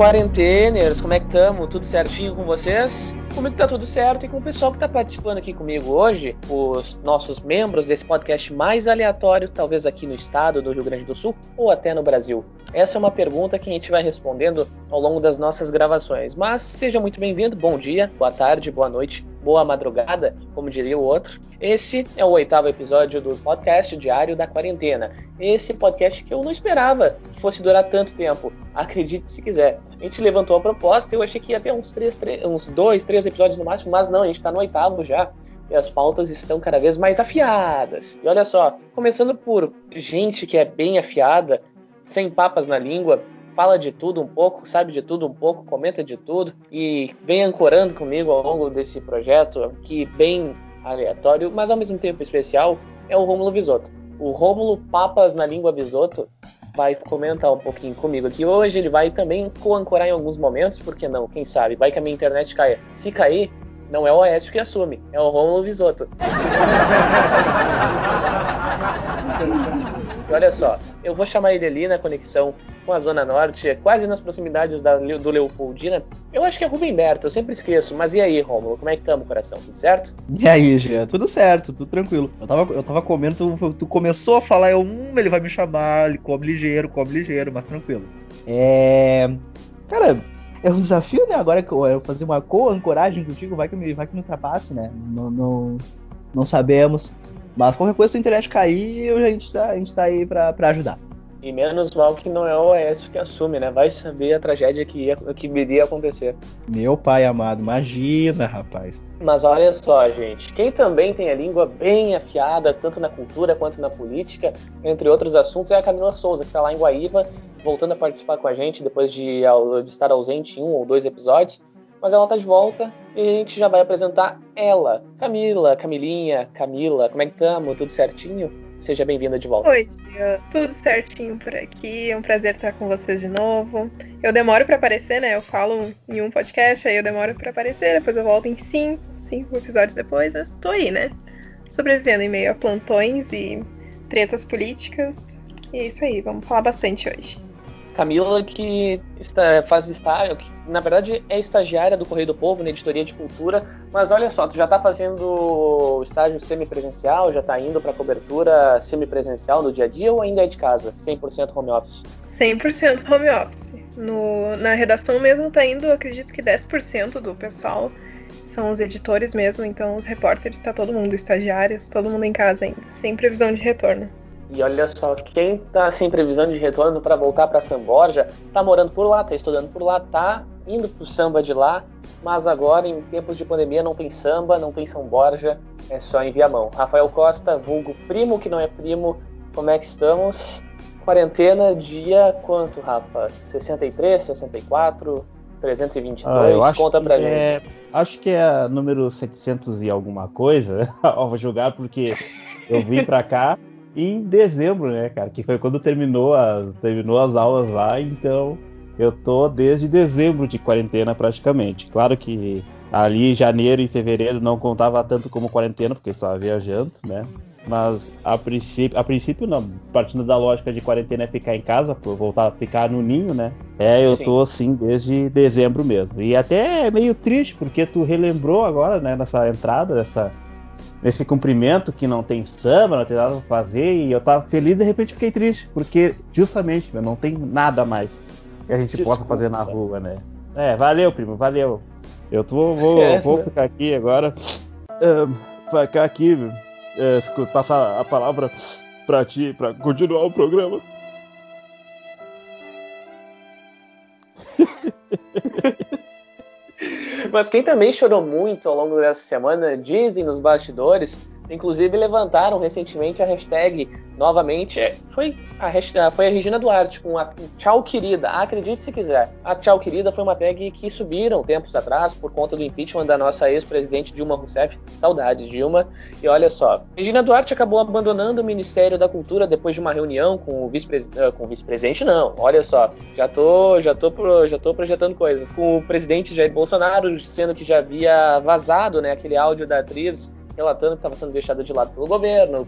Quarenteners, como é que estamos? Tudo certinho com vocês? Comigo tá tudo certo e com o pessoal que tá participando aqui comigo hoje, os nossos membros desse podcast mais aleatório, talvez aqui no estado do Rio Grande do Sul ou até no Brasil. Essa é uma pergunta que a gente vai respondendo ao longo das nossas gravações. Mas seja muito bem-vindo, bom dia, boa tarde, boa noite, boa madrugada, como diria o outro. Esse é o oitavo episódio do podcast Diário da Quarentena. Esse podcast que eu não esperava que fosse durar tanto tempo. Acredite se quiser. A gente levantou a proposta, eu achei que ia ter uns, três, três, uns dois, três episódios no máximo, mas não, a gente está no oitavo já. E as pautas estão cada vez mais afiadas. E olha só, começando por gente que é bem afiada, sem papas na língua, fala de tudo um pouco, sabe de tudo um pouco, comenta de tudo e vem ancorando comigo ao longo desse projeto, que bem aleatório, mas ao mesmo tempo especial, é o Rômulo Visotto. O Rômulo Papas na Língua Visotto vai comentar um pouquinho comigo aqui hoje. Ele vai também co-ancorar em alguns momentos, porque não? Quem sabe? Vai que a minha internet caia. Se cair, não é o Oeste que assume, é o Rômulo Visotto. E olha só, eu vou chamar ele ali na conexão com a Zona Norte, é quase nas proximidades da, do Leopoldina. Eu acho que é Rubem Berto, eu sempre esqueço. Mas e aí, Rômulo, como é que estamos, coração? Tudo certo? E aí, Jean? Tudo certo, tudo tranquilo. Eu tava, eu tava comendo, tu, tu começou a falar, eu, hum, ele vai me chamar, ele come ligeiro, come ligeiro, mas tranquilo. É. Cara, é um desafio, né? Agora eu fazer uma co-ancoragem contigo, vai que me, vai que me ultrapasse, né? Não, não, não sabemos. Mas qualquer coisa, se a internet cair, a gente tá, a gente tá aí pra, pra ajudar. E menos mal que não é o Oeste que assume, né? Vai saber a tragédia que, ia, que iria acontecer. Meu pai amado, imagina, rapaz. Mas olha só, gente. Quem também tem a língua bem afiada, tanto na cultura quanto na política, entre outros assuntos, é a Camila Souza, que está lá em Guaíba, voltando a participar com a gente depois de, de estar ausente em um ou dois episódios. Mas ela está de volta e a gente já vai apresentar ela. Camila, Camilinha, Camila, como é que estamos? Tudo certinho? Seja bem-vinda de volta. Oi, tia. Tudo certinho por aqui. É um prazer estar com vocês de novo. Eu demoro para aparecer, né? Eu falo em um podcast, aí eu demoro para aparecer, depois eu volto em cinco, cinco episódios depois, mas tô aí, né? Sobrevivendo em meio a plantões e tretas políticas. E é isso aí, vamos falar bastante hoje. Camila, que está, faz estágio, que na verdade é estagiária do Correio do Povo, na editoria de cultura, mas olha só, tu já está fazendo estágio semipresencial, já está indo para cobertura semipresencial no dia a dia ou ainda é de casa, 100% home office? 100% home office. No, na redação mesmo está indo, acredito que 10% do pessoal são os editores mesmo, então os repórteres, está todo mundo, estagiários, todo mundo em casa ainda, sem previsão de retorno. E olha só, quem tá sem previsão de retorno para voltar para São Borja, tá morando por lá, tá estudando por lá, tá indo pro samba de lá, mas agora em tempos de pandemia não tem samba, não tem São Borja, é só em Viamão. Rafael Costa, vulgo primo que não é primo, como é que estamos? Quarentena dia quanto, Rafa? 63, 64, 322? Ah, Conta pra é, gente. Acho que é número 700 e alguma coisa, vou jogar porque eu vim para cá em dezembro, né, cara? Que foi quando terminou as, terminou as aulas lá, então eu tô desde dezembro de quarentena praticamente. Claro que ali janeiro e fevereiro não contava tanto como quarentena, porque estava viajando, né? Mas a princípio, a princípio não, partindo da lógica de quarentena é ficar em casa, por voltar a ficar no ninho, né? É, eu Sim. tô assim desde dezembro mesmo. E até é meio triste, porque tu relembrou agora, né, nessa entrada, nessa nesse cumprimento que não tem samba, não tem nada pra fazer, e eu tava feliz e de repente fiquei triste, porque justamente meu, não tem nada mais que a gente Desculpa. possa fazer na rua, né? É, valeu, primo, valeu. Eu tô, vou, é, vou né? ficar aqui agora, uh, ficar aqui, uh, passar a palavra pra ti, pra continuar o programa. Mas quem também chorou muito ao longo dessa semana, dizem nos bastidores, inclusive levantaram recentemente a hashtag novamente, é, foi a, hashtag, foi a Regina Duarte com a Tchau Querida, acredite se quiser. A Tchau Querida foi uma tag que subiram tempos atrás por conta do impeachment da nossa ex-presidente Dilma Rousseff, saudades Dilma, e olha só, Regina Duarte acabou abandonando o Ministério da Cultura depois de uma reunião com o vice-presidente, uh, com o vice-presidente não, olha só, já tô, já tô, já tô projetando coisas, com o presidente Jair Bolsonaro, sendo que já havia vazado, né, aquele áudio da atriz relatando que estava sendo deixada de lado pelo governo,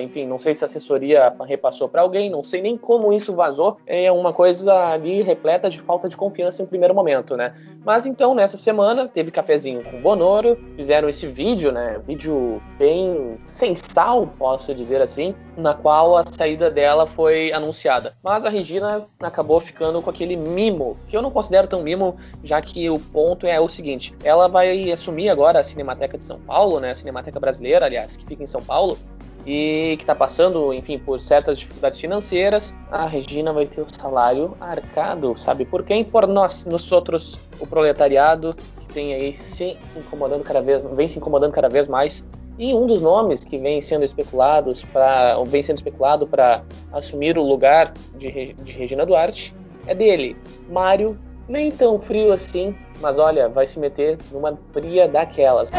enfim, não sei se a assessoria repassou para alguém, não sei nem como isso vazou, é uma coisa ali repleta de falta de confiança em primeiro momento, né? Mas então, nessa semana, teve cafezinho com o Bonoro, fizeram esse vídeo, né? Vídeo bem sensal, posso dizer assim, na qual a saída dela foi anunciada. Mas a Regina acabou ficando com aquele mimo, que eu não considero tão mimo, já que o ponto é o seguinte: ela vai assumir agora a Cinemateca de São Paulo, né? A Cinemateca Brasileira, aliás, que fica em São Paulo e que está passando, enfim, por certas dificuldades financeiras, a Regina vai ter o salário arcado, sabe por quem? Por nós, nós outros, o proletariado, que tem aí se incomodando cada vez, vem se incomodando cada vez mais. E um dos nomes que vem sendo especulados para, vem sendo especulado para assumir o lugar de, de Regina Duarte é dele, Mário nem tão frio assim, mas olha, vai se meter numa fria daquelas.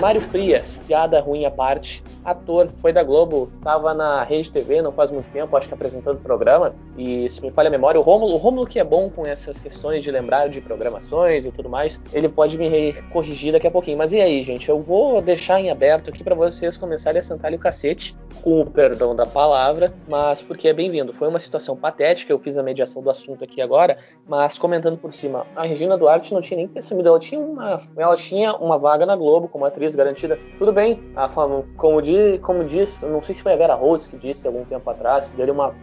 Mário Frias, piada ruim à parte, ator, foi da Globo, estava na Rede TV não faz muito tempo, acho que apresentando o programa, e se me falha a memória, o Rômulo, o Rômulo que é bom com essas questões de lembrar de programações e tudo mais, ele pode me corrigir daqui a pouquinho. Mas e aí, gente, eu vou deixar em aberto aqui para vocês começarem a sentar o cacete, com o perdão da palavra, mas porque é bem-vindo. Foi uma situação patética, eu fiz a mediação do assunto aqui agora, mas comentando por cima, a Regina Duarte não tinha nem ter sumido, ela tinha uma, ela tinha uma vaga na Globo como atriz garantida. Tudo bem, a fama, como diz, como diz, não sei se foi a Vera Holtz que disse algum tempo atrás, deu uma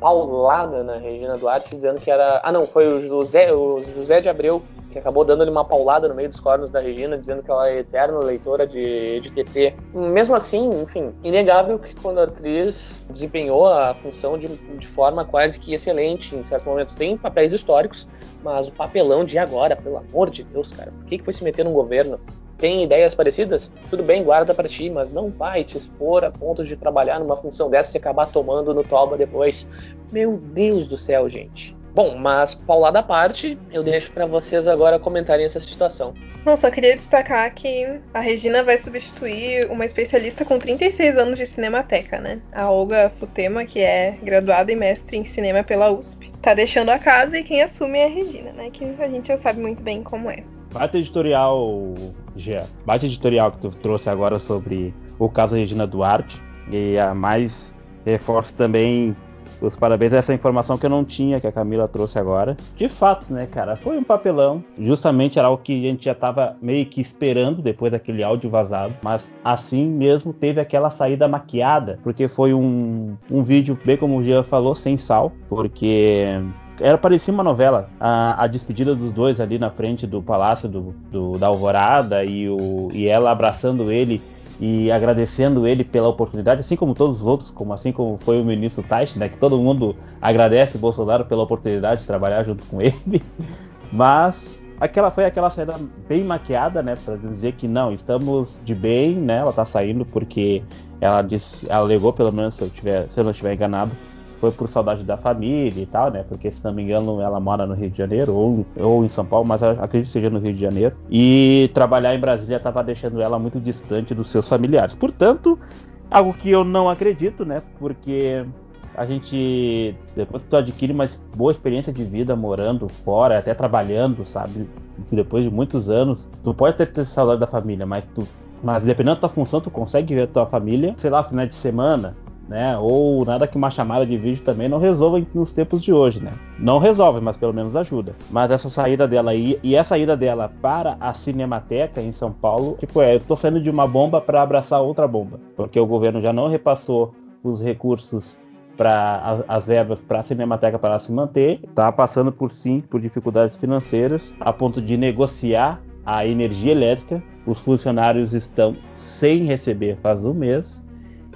paulada na Regina Duarte dizendo que era, ah não, foi o José, o José de Abreu que acabou dando-lhe uma paulada no meio dos cornos da Regina, dizendo que ela é eterna leitora de, de TT. Mesmo assim, enfim, inegável que quando a atriz desempenhou a função de, de forma quase que excelente, em certos momentos tem papéis históricos, mas o papelão de agora, pelo amor de Deus, cara, por que, que foi se meter num governo? Tem ideias parecidas? Tudo bem, guarda para ti, mas não vai te expor a ponto de trabalhar numa função dessa e acabar tomando no toba depois. Meu Deus do céu, gente. Bom, mas paulada à parte, eu deixo para vocês agora comentarem essa situação. Não, só queria destacar que a Regina vai substituir uma especialista com 36 anos de cinemateca, né? A Olga Futema, que é graduada e mestre em cinema pela USP. Tá deixando a casa e quem assume é a Regina, né? Que a gente já sabe muito bem como é. Bate editorial, Gia. Bate editorial que tu trouxe agora sobre o caso Regina Duarte. E a mais reforço também os parabéns a essa informação que eu não tinha, que a Camila trouxe agora. De fato, né, cara, foi um papelão. Justamente era o que a gente já estava meio que esperando depois daquele áudio vazado. Mas assim mesmo teve aquela saída maquiada, porque foi um, um vídeo, bem como o Jean falou, sem sal, porque era parecia uma novela. A, a, despedida dos dois ali na frente do palácio do, do, da Alvorada e, o, e ela abraçando ele e agradecendo ele pela oportunidade, assim como todos os outros, como assim como foi o ministro Taish, né, que todo mundo agradece Bolsonaro pela oportunidade de trabalhar junto com ele. Mas aquela foi aquela saída bem maquiada, né, para dizer que não, estamos de bem, né? Ela tá saindo porque ela disse, ela alegou pelo menos se eu tiver, se eu não estiver enganado, foi por saudade da família e tal, né? Porque se não me engano ela mora no Rio de Janeiro ou, ou em São Paulo, mas acredito que seja no Rio de Janeiro. E trabalhar em Brasília estava deixando ela muito distante dos seus familiares. Portanto, algo que eu não acredito, né? Porque a gente depois que tu adquire uma boa experiência de vida morando fora, até trabalhando, sabe? Depois de muitos anos, tu pode ter, ter saudade da família, mas tu mas dependendo da tua função, tu consegue ver a tua família, sei lá, final de semana, né? Ou nada que uma chamada de vídeo também não resolva nos tempos de hoje, né? Não resolve, mas pelo menos ajuda. Mas essa saída dela e, e a saída dela para a Cinemateca em São Paulo, tipo, é, eu tô saindo de uma bomba para abraçar outra bomba, porque o governo já não repassou os recursos para as, as, verbas para a Cinemateca para se manter, está passando por sim por dificuldades financeiras, a ponto de negociar a energia elétrica. Os funcionários estão sem receber faz um mês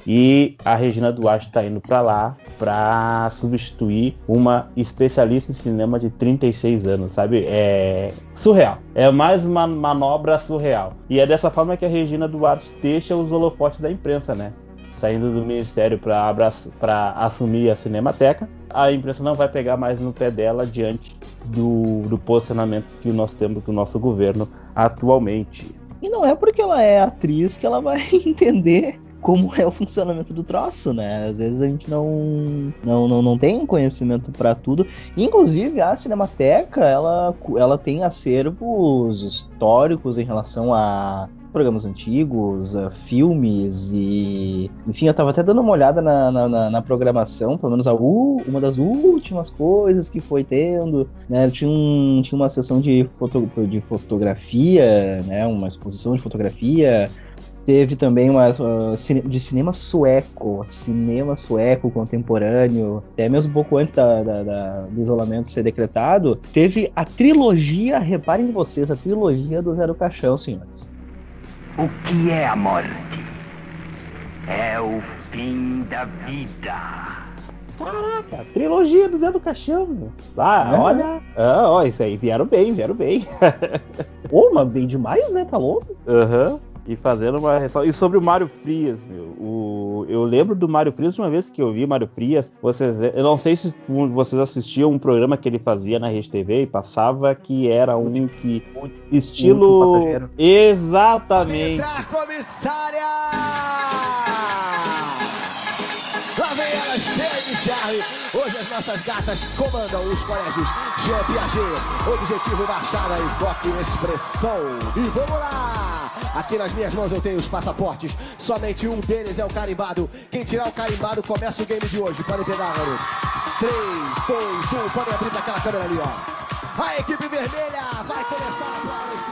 e a Regina Duarte está indo para lá para substituir uma especialista em cinema de 36 anos, sabe? É surreal. É mais uma manobra surreal. E é dessa forma que a Regina Duarte deixa os holofotes da imprensa, né? Saindo do ministério para assumir a Cinemateca, a imprensa não vai pegar mais no pé dela diante do, do posicionamento que nós temos do nosso governo atualmente. E não é porque ela é atriz que ela vai entender como é o funcionamento do troço, né? Às vezes a gente não não, não, não tem conhecimento para tudo. Inclusive a Cinemateca, ela, ela tem acervos históricos em relação a programas antigos, uh, filmes e. Enfim, eu tava até dando uma olhada na, na, na, na programação, pelo menos a u, uma das últimas coisas que foi tendo. Né? Tinha, um, tinha uma sessão de, foto, de fotografia, né? uma exposição de fotografia. Teve também uma uh, de cinema sueco, cinema sueco contemporâneo, até mesmo um pouco antes da, da, da, do isolamento ser decretado. Teve a trilogia, reparem vocês, a trilogia do Zero Caixão, senhores. O que é a morte? É o fim da vida. Caraca, trilogia do Zé do Caixão. Ah, é. olha. Ah, ó, isso aí, vieram bem, vieram bem. Pô, mas bem demais, né? Tá louco? Aham. Uhum. E fazendo uma ressalva. E sobre o Mário Frias, meu. O... Eu lembro do Mário Frias, uma vez que eu vi Mário Frias, vocês... eu não sei se vocês assistiam um programa que ele fazia na Rede TV e passava que era um que. Estilo. Exatamente. Entra, comissária! Hoje as nossas gatas comandam os colégios Jean Piaget, Objetivo Baixada e Foque Expressão. E vamos lá! Aqui nas minhas mãos eu tenho os passaportes. Somente um deles é o carimbado. Quem tirar o carimbado começa o game de hoje. Podem pegar, garoto. 3, 2, 1. Podem abrir para aquela câmera ali, ó. A equipe vermelha vai começar a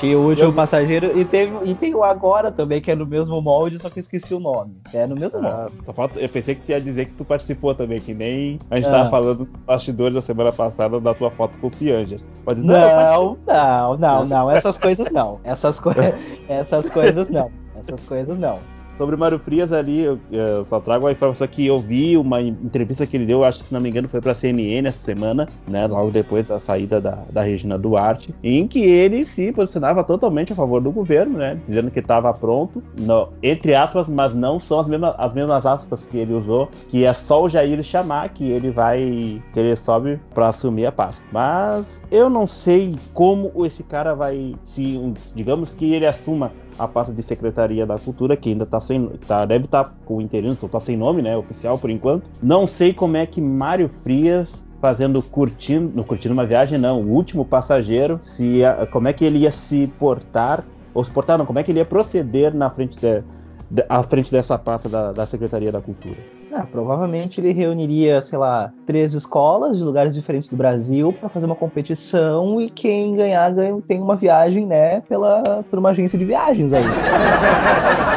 tinha o último passageiro e, teve, e tem o agora também, que é no mesmo molde, só que eu esqueci o nome. É no mesmo ah, molde. Eu pensei que tu ia dizer que tu participou também, que nem a gente ah. tava falando dos bastidores da semana passada da tua foto com o Pianger. Pode não, não, não, não, essas coisas não. Essas, co essas coisas não. Essas coisas não. Sobre o Mário Frias ali, eu, eu, só trago a informação que eu vi uma entrevista que ele deu, acho que se não me engano foi para a CNN essa semana, né, logo depois da saída da, da Regina Duarte, em que ele se posicionava totalmente a favor do governo, né, dizendo que estava pronto, no, entre aspas, mas não são as mesmas, as mesmas aspas que ele usou, que é só o Jair chamar que ele vai, que ele sobe para assumir a pasta. Mas eu não sei como esse cara vai se, digamos que ele assuma a pasta de Secretaria da Cultura, que ainda tá sem. Tá, deve estar tá com interino, só tá sem nome, né? Oficial por enquanto. Não sei como é que Mário Frias fazendo curtindo, curtindo uma viagem não, o último passageiro, se como é que ele ia se portar, ou se portar não, como é que ele ia proceder na frente de, de à frente dessa pasta da, da Secretaria da Cultura. Ah, provavelmente ele reuniria, sei lá, três escolas de lugares diferentes do Brasil para fazer uma competição e quem ganhar ganha, tem uma viagem, né, pela, por uma agência de viagens aí.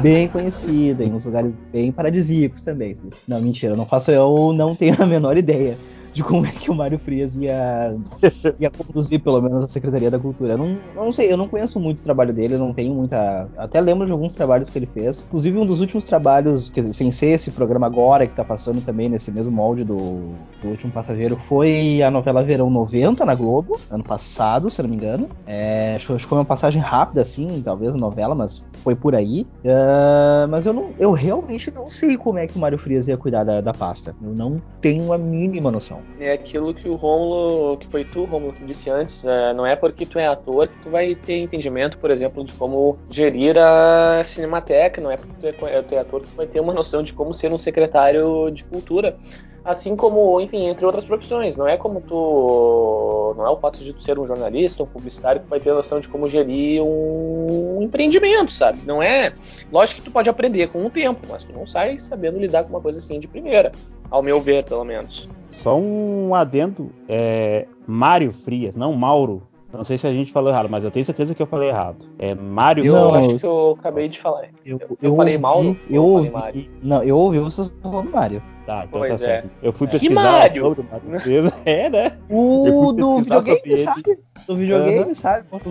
bem conhecida, em uns lugares bem paradisíacos também. Não, mentira, não faço eu, não tenho a menor ideia de como é que o Mário Frias ia, ia conduzir, pelo menos, a Secretaria da Cultura. Eu não, não sei, eu não conheço muito o trabalho dele, não tenho muita. Até lembro de alguns trabalhos que ele fez. Inclusive, um dos últimos trabalhos, quer dizer, sem ser esse programa agora, que tá passando também nesse mesmo molde do, do Último Passageiro, foi a novela Verão 90 na Globo, ano passado, se não me engano. É, acho que foi uma passagem rápida, assim, talvez a novela, mas foi por aí. Uh, mas eu, não, eu realmente não sei como é que o Mário Frias ia cuidar da, da pasta. Eu não tenho a mínima noção. É aquilo que o Romulo, que foi tu, Romulo, que disse antes, é, não é porque tu é ator que tu vai ter entendimento, por exemplo, de como gerir a Cinemateca, não é porque tu é, tu é ator que tu vai ter uma noção de como ser um secretário de cultura assim como, enfim, entre outras profissões. Não é como tu. Não é o fato de tu ser um jornalista, um publicitário, que vai ter noção de como gerir um empreendimento, sabe? Não é. Lógico que tu pode aprender com o tempo, mas tu não sai sabendo lidar com uma coisa assim de primeira. Ao meu ver, pelo menos. Só um adendo. É Mário Frias, não Mauro. Não sei se a gente falou errado, mas eu tenho certeza que eu falei errado. É Mário Eu não, acho que eu acabei de falar. Eu, eu, eu falei Mauro? Eu, ouvi, Mário? Não, eu ouvi você falando Mário. Tá, então tá pois tá é. certo. Eu fui pesquisar que Mário? sobre o Mário Frias. É, né? O do videogame, sabe? Do videogame, uhum. sabe? Ponto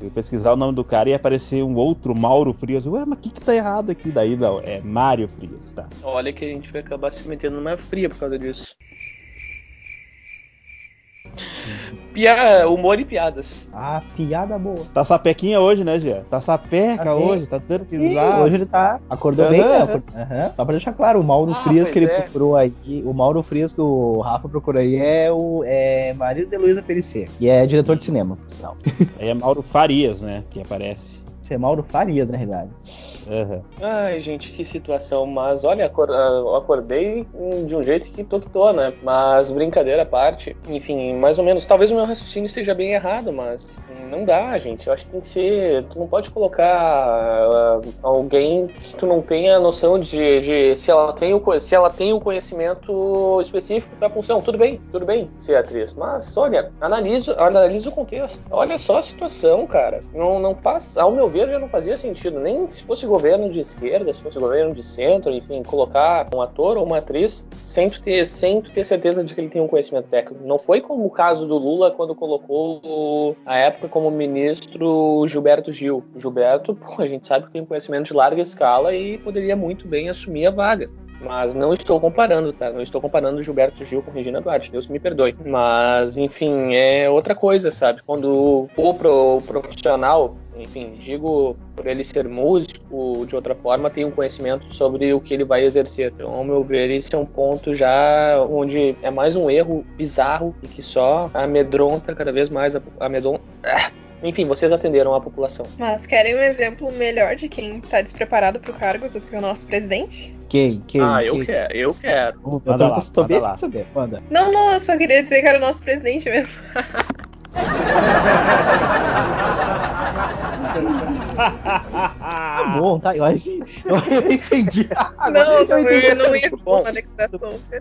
eu pesquisar o nome do cara e aparecer um outro Mauro Frias. Ué, mas o que, que tá errado aqui? Daí não, é Mário Frias, tá? Olha que a gente vai acabar se metendo numa fria por causa disso. Pia... Humor e piadas. Ah, piada boa. Tá sapequinha hoje, né, Gia? Tá sapeca Tá hoje, tá dando risada. hoje ele tá. Acordou Aham, bem, né? aham. Só pra deixar claro, o Mauro Ah, Frias que ele é. procurou aí. O Mauro Frias que o Rafa procurou aí é o é marido de Luísa Perissé. E é diretor de cinema, por sinal. Aí é Mauro Farias, né, que aparece. Isso é Mauro Farias, na realidade. Aham. Ai, gente, que situação. Mas olha, ah, acordei de um jeito que tô que tô, né? Mas brincadeira à parte. Enfim, mais ou menos. Talvez o meu raciocínio esteja bem errado, mas não dá, gente. Eu acho que tem que ser. Tu não pode colocar ah, alguém que tu não tenha noção de, de se, ela tem o, se ela tem o conhecimento específico pra função. Tudo bem, tudo bem ser atriz. Mas, olha, analisa, analisa o contexto. Olha só a situação, cara. Não, não faz. Ao meu ver, já não fazia sentido. Nem se fosse governo de esquerda, se fosse governo de centro, enfim, colocar um ator ou uma atriz sem ter, sem ter certeza de que ele tem um conhecimento técnico. Não foi como o caso do Lula quando colocou a época como ministro Gilberto Gil. Gilberto, pô, a gente sabe que tem conhecimento de larga escala e poderia muito bem assumir a vaga. Mas não estou comparando, tá? Não estou comparando Gilberto Gil com Regina Duarte, Deus me perdoe. Mas, enfim, é outra coisa, sabe? Quando o pro- profissional, enfim, digo por ele ser músico, de outra forma, tem um conhecimento sobre o que ele vai exercer. Então, ao meu ver, esse é um ponto já onde é mais um erro bizarro e que só amedronta cada vez mais a amedronta. Ah! Enfim, vocês atenderam a população. Mas querem um exemplo melhor de quem tá despreparado pro cargo do que o nosso presidente? Quem? Quem? ah, eu quem? quero, eu quero. Eu Manda tô- lá, bem manda lá. saber. Manda. Não, não, eu só queria dizer que era o nosso presidente mesmo. Tá bom, tá? Eu acho que eu, entendi. não, eu não, entendi. eu não ia.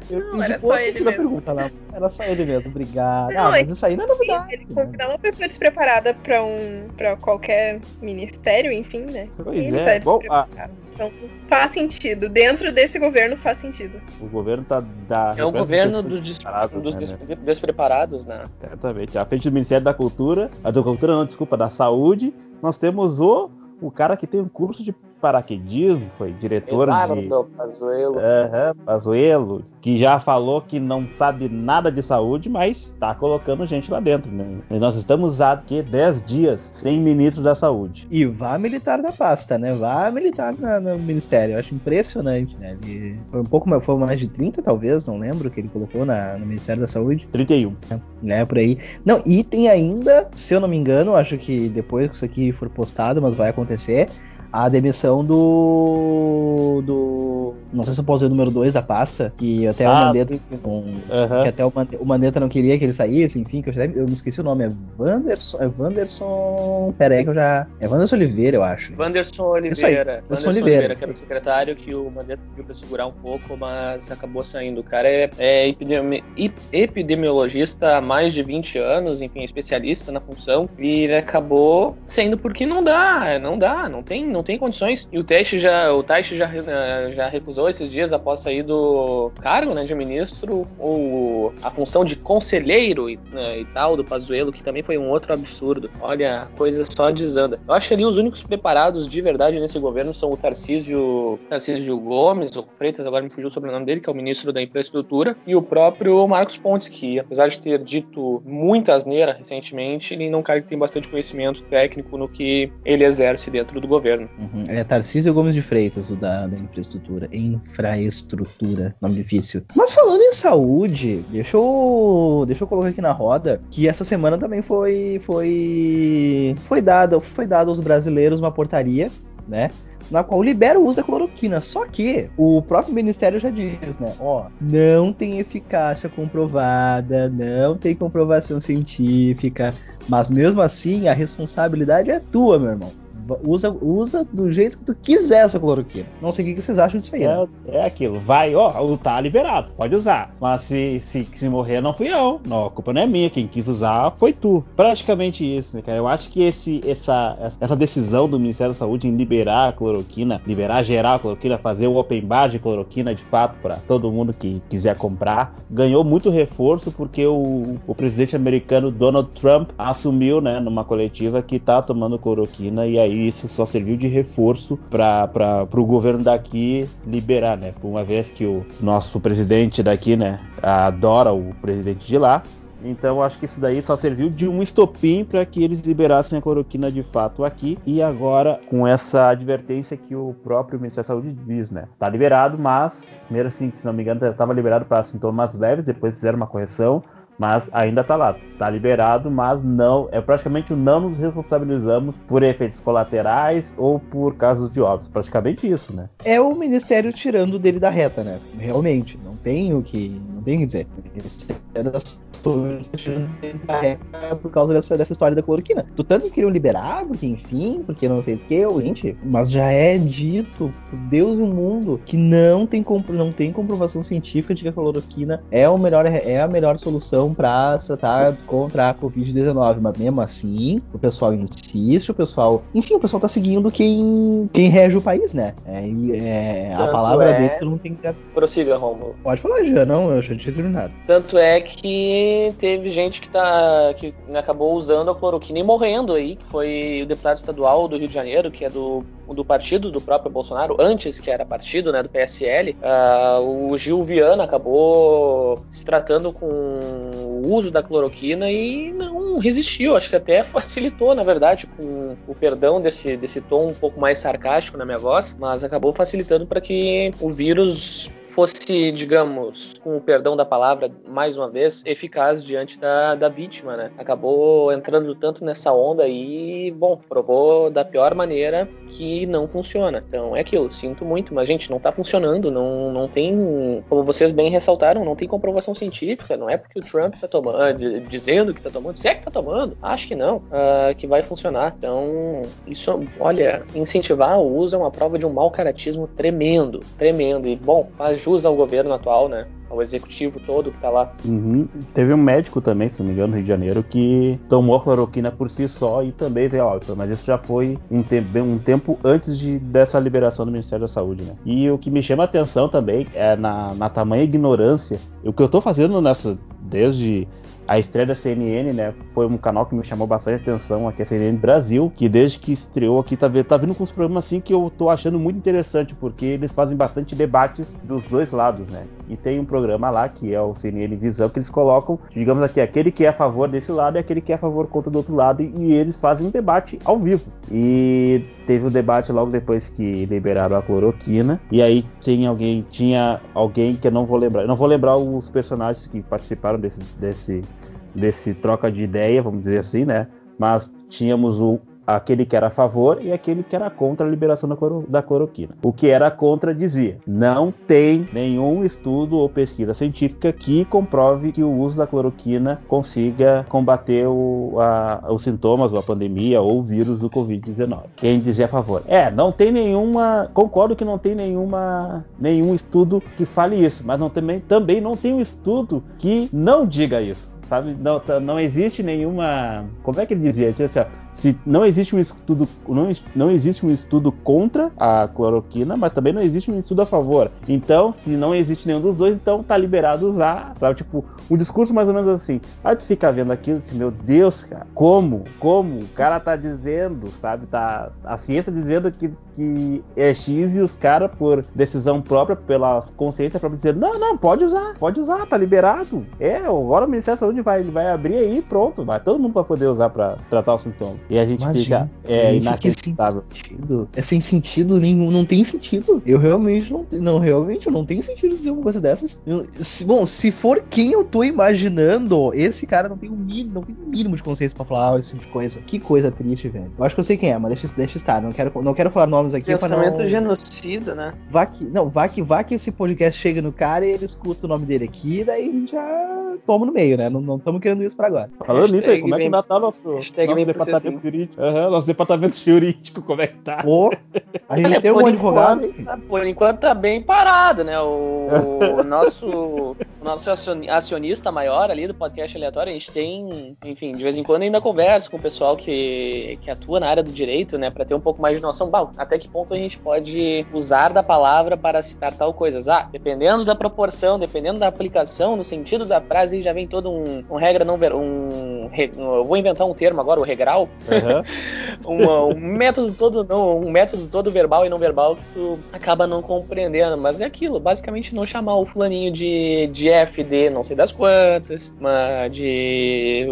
Eu era só ele mesmo. pergunta lá. Era só ele mesmo, obrigado. Não, ah, mas isso aí não é novidade. Ele né? convidar uma pessoa despreparada pra um para qualquer ministério, enfim, né? Pois ele é, tá bom, a- despreparado. Então faz sentido. Dentro desse governo faz sentido. o governo tá da É o governo dos, des- dos né, des- despreparados, né? Exatamente. À frente do Ministério da Cultura, a da Cultura não, desculpa, da Saúde, nós temos o, o cara que tem um curso de paraquedismo, foi diretor de Eduardo Pazuello. Aham, Pazuello, que já falou que não sabe nada de saúde, mas tá colocando gente lá dentro, né? E nós estamos há que 10 dias sem ministro da saúde. E vá militar da pasta, né? Vá militar na- no ministério. Eu acho impressionante, né? Ele foi um pouco mais, foi mais de 30, talvez, não lembro, que ele colocou na- no Ministério da Saúde, 31. né? Por aí. Não, e tem ainda, se eu não me engano, acho que depois que isso aqui for postado, mas vai acontecer, a demissão do. do. Não sei se eu posso dizer o número 2 da pasta, que até o Ah, Mandetta. um- que até o, Mande- o Mandetta não queria que ele saísse, enfim, que eu, já- eu me esqueci o nome, é Wanderson. É Wanderson. Pera aí que eu já. É Wanderson Oliveira, eu acho. Wanderson aí, Oliveira. Wanderson Oliveira. Oliveira, que era o secretário que o Mandetta pediu pra segurar um pouco, mas acabou saindo. O cara é, é epidemi- ep- epidemiologista há mais de 20 anos, enfim, é especialista na função, e ele acabou saindo porque não dá, não dá, não tem, não tem condições. E o Teixe já, o Teixe já, eh, já recusou esses dias após sair do cargo, né, de ministro, ou a função de conselheiro e, né, e tal do Pazuello, que também foi um outro absurdo. Olha, coisa só desanda. Eu acho que ali os únicos preparados de verdade nesse governo são o Tarcísio, Tarcísio Gomes, ou Freitas, agora me fugiu o sobrenome dele, que é o ministro da Infraestrutura, e o próprio Marcos Pontes, que apesar de ter dito muita asneira recentemente, ele não cai que tem bastante conhecimento técnico no que ele exerce dentro do governo. Uhum. É Tarcísio Gomes de Freitas, o da, da infraestrutura. Infraestrutura, nome difícil. Mas falando em saúde, deixa eu, deixa eu colocar aqui na roda que essa semana também foi foi foi dada foi dada aos brasileiros uma portaria, né? Na qual libera o uso da cloroquina. Só que o próprio Ministério já diz, né? Ó, não tem eficácia comprovada, não tem comprovação científica, mas mesmo assim a responsabilidade é tua, meu irmão. Usa, usa do jeito que tu quiser essa cloroquina. Não sei o que vocês acham disso aí. né? É, é aquilo. Vai, ó, tá liberado, pode usar. Mas se, se, se morrer, não fui eu. Não, a culpa não é minha. Quem quis usar foi tu. Praticamente isso, né, cara? Eu acho que esse, essa, essa decisão do Ministério da Saúde em liberar a cloroquina, liberar geral a cloroquina, fazer o open bar de cloroquina de fato para todo mundo que quiser comprar, ganhou muito reforço porque o, o presidente americano Donald Trump assumiu, né, numa coletiva que tá tomando cloroquina e aí isso só serviu de reforço para o governo daqui liberar, né? Uma vez que o nosso presidente daqui, né, adora o presidente de lá. Então acho que isso daí só serviu de um estopim para que eles liberassem a cloroquina de fato aqui. E agora, com essa advertência que o próprio Ministério da Saúde diz, né? Tá liberado, mas, primeiro assim, se não me engano, estava liberado para sintomas leves, depois fizeram uma correção mas ainda está lá, está liberado, mas não, é praticamente não nos responsabilizamos por efeitos colaterais ou por casos de óbitos, praticamente isso, né? É o ministério tirando dele da reta, né? Realmente, não tem o que, não tem o que dizer. O ministério da Reta por causa dessa, dessa história da cloroquina. Do tanto que queriam liberar, porque enfim, porque não sei o que, gente, mas já é dito por Deus e o mundo que não tem, não tem comprovação científica de que a cloroquina é, o melhor, é a melhor solução para tratar contra a Covid-19, mas mesmo assim, o pessoal insiste, o pessoal. Enfim, o pessoal tá seguindo quem, quem rege o país, né? É, é a palavra é... dele não tem que. Prossiga, Romulo. Pode falar, já, não, eu já tinha terminado. Tanto é que teve gente que tá. que acabou usando a cloroquina e morrendo aí, que foi o deputado estadual do Rio de Janeiro, que é do do partido do próprio Bolsonaro, antes que era partido, né, do PSL, uh, ah, o Gil Viana acabou se tratando com o uso da cloroquina e não resistiu. Acho que até facilitou, na verdade, com o perdão desse, desse tom um pouco mais sarcástico na minha voz, mas acabou facilitando para que o vírus fosse, digamos, com o perdão da palavra, mais uma vez, eficaz diante da, da vítima, né? Acabou entrando tanto nessa onda e, bom, provou da pior maneira que não funciona. Então é que eu sinto muito, mas, gente, não tá funcionando, não, não tem, como vocês bem ressaltaram, não tem comprovação científica, não é porque o Trump tá tomando, dizendo que tá tomando, se é que tá tomando, acho que não, uh, que vai funcionar. Então, isso, olha, incentivar o uso é uma prova de um mau caratismo tremendo, tremendo. E, bom, faz jus ao governo atual, né? Ao executivo todo que tá lá. Uhum. Teve um médico também, se não me engano, no Rio de Janeiro, que tomou a cloroquina por si só e também veio óbito. Mas isso já foi um tempo, um tempo antes de, dessa liberação do Ministério da Saúde, né? E o que me chama a atenção também é na, na tamanha ignorância. O que eu tô fazendo nessa. Desde a estreia da CNN, né, foi um canal que me chamou bastante atenção aqui, a CNN Brasil, que desde que estreou aqui tá, tá vindo com uns programas assim que eu tô achando muito interessante, porque eles fazem bastante debates dos dois lados, né? E tem um programa lá, que é o CNN Visão, que eles colocam, digamos aqui, aquele que é a favor desse lado e aquele que é a favor contra do outro lado, e, eles fazem um debate ao vivo. E teve um debate logo depois que liberaram a cloroquina, e aí tem alguém, tinha alguém que eu não vou lembrar, eu não vou lembrar os personagens que participaram desse, desse desse troca de ideia, vamos dizer assim, né? Mas tínhamos o aquele que era a favor e aquele que era contra a liberação da, coro, da cloroquina. O que era contra dizia: não tem nenhum estudo ou pesquisa científica que comprove que o uso da cloroquina consiga combater o, a, os sintomas ou a pandemia ou o vírus do Covid-19. Quem dizia a favor? É, não tem nenhuma. Concordo que não tem nenhuma nenhum estudo que fale isso, mas não, também, também não tem um estudo que não diga isso sabe? Não, não existe nenhuma. Como é que ele dizia? Assim, ó, se não existe um estudo, não, não existe um estudo contra a cloroquina, mas também não existe um estudo a favor. Então, se não existe nenhum dos dois, então tá liberado usar, sabe? Tipo, um discurso mais ou menos assim. Aí tu fica vendo aquilo, assim, meu Deus, cara, como? Como? O cara tá dizendo, sabe? Tá a ciência dizendo que, que é X e os caras, por decisão própria, pela consciência própria, dizendo, não, não, pode usar, pode usar, tá liberado. É, agora o Ministério da Saúde vai, vai abrir aí pronto, vai todo mundo vai poder usar para tratar o sintoma. E a gente Imagina, fica é, gente, inacreditável. Sentido. É sem sentido nenhum, não tem sentido. Eu realmente não, não realmente não tem sentido dizer uma coisa dessas. Eu, se, bom, se for quem eu tô imaginando, esse cara não tem um mínimo, não tem um mínimo de consciência para falar esse tipo de coisa. Que coisa triste, velho. Eu acho que eu sei quem é, mas deixa, deixa estar. Não quero, não quero falar nomes aqui para não. genocida, né? Vá que, não, vá que, vá que esse podcast chega no cara e ele escuta o nome dele aqui, daí a gente já toma no meio, né? Não estamos querendo isso pra agora. Falando nisso aí, como é que ainda tá nosso, nosso departamento jurídico? Uhum, nosso departamento jurídico, como é que tá? Pô, a gente tem um advogado. Enquanto, por enquanto tá bem parado, né? O, o nosso, o nosso acionista maior ali do podcast aleatório, a gente tem, enfim, de vez em quando ainda conversa com o pessoal que, que atua na área do direito, né? Pra ter um pouco mais de noção. Bom, até que ponto a gente pode usar da palavra para citar tal coisas? Ah, dependendo da proporção, dependendo da aplicação, no sentido da frase, já vem todo um, um regra não ver, um, eu vou inventar um termo agora, o regral. Uhum. uma, um método todo não, um método todo verbal e não verbal que tu acaba não compreendendo. Mas é aquilo, basicamente não chamar o fulaninho de, de FD não sei das quantas, mas de,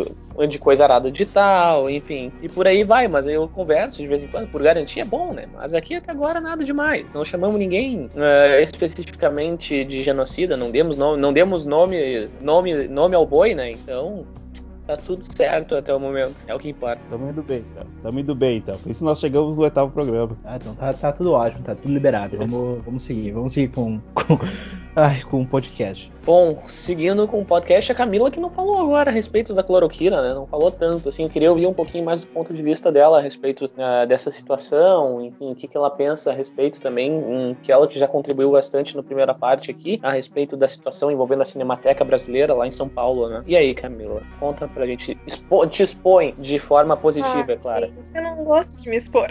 de coisa arada de tal, enfim. E por aí vai, mas eu converso de vez em quando, por garantia é bom, né? Mas aqui até agora nada demais. Não chamamos ninguém uh, especificamente de genocida, não demos nome, não demos nome, nome, nome ao boi, né? Então, Tá tudo certo até o momento. É o que importa. Tamo indo bem, então. Tamo indo bem, então. Por isso nós chegamos no oitavo programa. Ah, então tá, tá tudo ótimo, tá tudo liberado. Vamos, vamos seguir, vamos seguir com, com, ai, com o podcast. Bom, seguindo com o podcast, a Camila que não falou agora a respeito da cloroquina, né? Não falou tanto, assim. Eu queria ouvir um pouquinho mais do ponto de vista dela a respeito uh, dessa situação, enfim, o que, que ela pensa a respeito também, um, que ela que já contribuiu bastante na primeira parte aqui, a respeito da situação envolvendo a Cinemateca Brasileira lá em São Paulo, né? E aí, Camila, conta pra gente, expo te expõe de forma positiva, ah, é claro. Eu não gosto de me expor.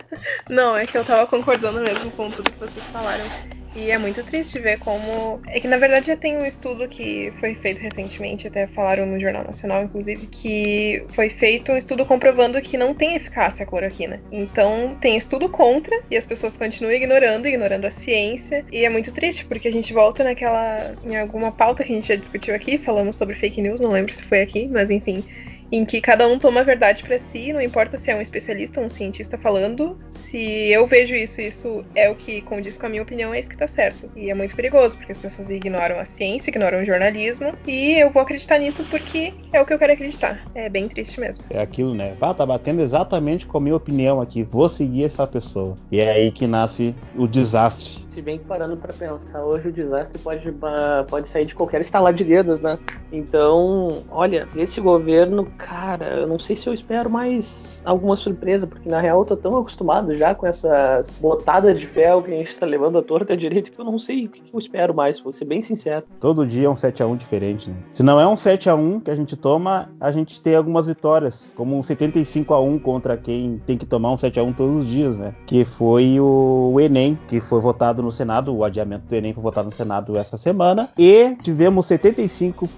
não, é que eu tava concordando mesmo com tudo que vocês falaram. E é muito triste ver como. É que na verdade já tem um estudo que foi feito recentemente, até falaram no Jornal Nacional, inclusive, que foi feito um estudo comprovando que não tem eficácia a cloroquina. Então tem estudo contra e as pessoas continuam ignorando, ignorando a ciência. E é muito triste, porque a gente volta naquela. em alguma pauta que a gente já discutiu aqui, falamos sobre fake news, não lembro se foi aqui, mas enfim em que cada um toma a verdade para si, não importa se é um especialista ou um cientista falando, se eu vejo isso, isso é o que condiz com a minha opinião, é isso que tá certo. E é muito perigoso, porque as pessoas ignoram a ciência, ignoram o jornalismo, e eu vou acreditar nisso porque é o que eu quero acreditar. É bem triste mesmo. É aquilo, né? Ah, tá batendo exatamente com a minha opinião aqui, vou seguir essa pessoa. E é aí que nasce o desastre se bem que parando para pensar, hoje o desastre pode, pode sair de qualquer estalar de dedos, né? Então, olha, esse governo, cara, eu não sei se eu espero mais alguma surpresa, porque na real eu tô tão acostumado já com essas botadas de ferro que a gente tá levando a torta direito que eu não sei o que eu espero mais, vou ser bem sincero. Todo dia é um 7x1 diferente, né? Se não é um 7x1 que a gente toma, a gente tem algumas vitórias, como um 75x1 contra quem tem que tomar um 7x1 todos os dias, né? Que foi o Enem, que foi votado votado no Senado, o adiamento do Enem foi votado no Senado essa semana, e tivemos 75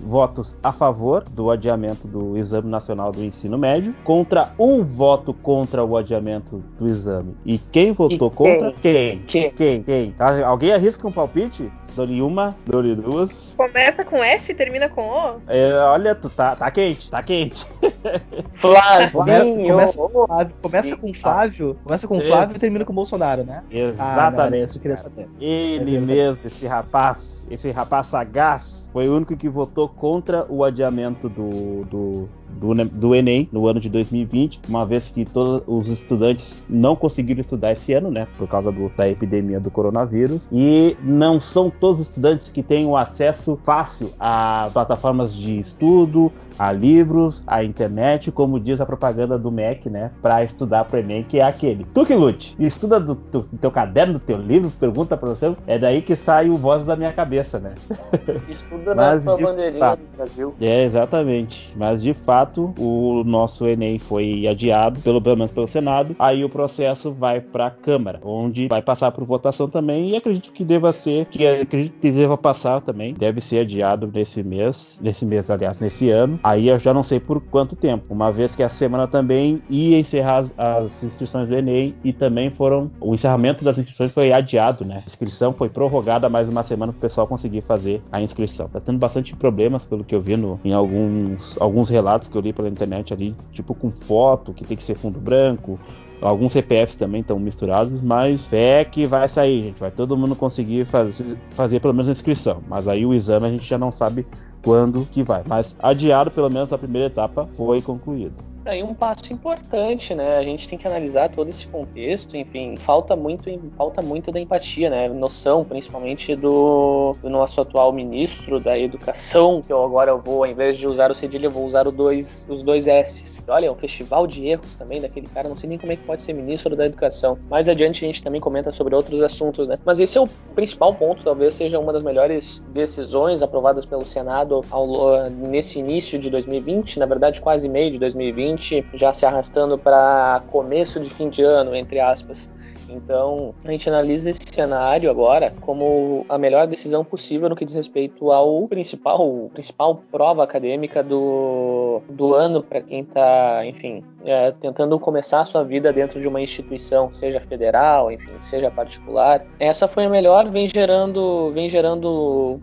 votos a favor do adiamento do Exame Nacional do Ensino Médio, contra um voto contra o adiamento do exame. E quem votou e contra? Quem? Quem? Quem? quem? Alguém arrisca um palpite? Dou-lhe uma, dou-lhe duas. Começa com F e termina com O? É, olha, tu tá, tá quente, tá quente. Flávio. Começa, começa, começa com Flávio, começa com Flávio e termina com Bolsonaro, né? Exatamente. Ah, não, queria saber. Ele mesmo, esse rapaz, esse rapaz sagaz, foi o único que votou contra o adiamento do, do do, do Enem no ano de 2020, uma vez que todos os estudantes não conseguiram estudar esse ano, né, por causa do, da epidemia do coronavírus, e não são todos os estudantes que têm o acesso fácil a plataformas de estudo, a livros, a internet, como diz a propaganda do MEC, né, para estudar para o Enem, que é aquele. Tu que lute, estuda do, do, do, teu caderno, do teu livro, pergunta para você, é daí que sai o voz da minha cabeça, né? Estuda na tua bandeirinha fato, do Brasil. É, exatamente. Mas de fato, o nosso Enem foi adiado, pelo, pelo menos pelo Senado, aí o processo vai para a Câmara, onde vai passar por votação também, e acredito que deva ser, que acredito que deva passar também, deve ser adiado nesse mês, nesse mês, aliás, nesse ano, Aí eu já não sei por quanto tempo, uma vez que a semana também ia encerrar as, as, inscrições do Enem e também foram. O encerramento das inscrições foi adiado, né? A inscrição foi prorrogada mais uma semana para o pessoal conseguir fazer a inscrição. Tá tendo bastante problemas, pelo que eu vi no, em alguns, alguns relatos que eu li pela internet ali, tipo com foto, que tem que ser fundo branco, Alguns CPFs também estão misturados, mas é que vai sair, gente. Vai todo mundo conseguir fazer, fazer pelo menos a inscrição. Mas aí o exame a gente já não sabe quando que vai. Mas adiado, pelo menos a primeira etapa foi concluída aí um passo importante, né? A gente tem que analisar todo esse contexto, enfim, falta muito, falta muito da empatia, né? Noção, principalmente do, do nosso atual ministro da Educação, que eu agora eu vou, ao invés de usar o cedilha, eu vou usar dois, os dois S's. Olha, é um festival de erros também daquele cara, não sei nem como é que pode ser ministro da Educação. Mais adiante a gente também comenta sobre outros assuntos, né? Mas esse é o principal ponto, talvez seja uma das melhores decisões aprovadas pelo Senado ao, nesse início de 2020, na verdade quase meio de 2020 já se arrastando para começo de fim de ano, entre aspas. Então, a gente analisa esse cenário agora como a melhor decisão possível no que diz respeito ao principal, principal prova acadêmica do, do ano para quem está, enfim, é, tentando começar a sua vida dentro de uma instituição, seja federal, enfim, seja particular. Essa foi a melhor, vem gerando, vem gerando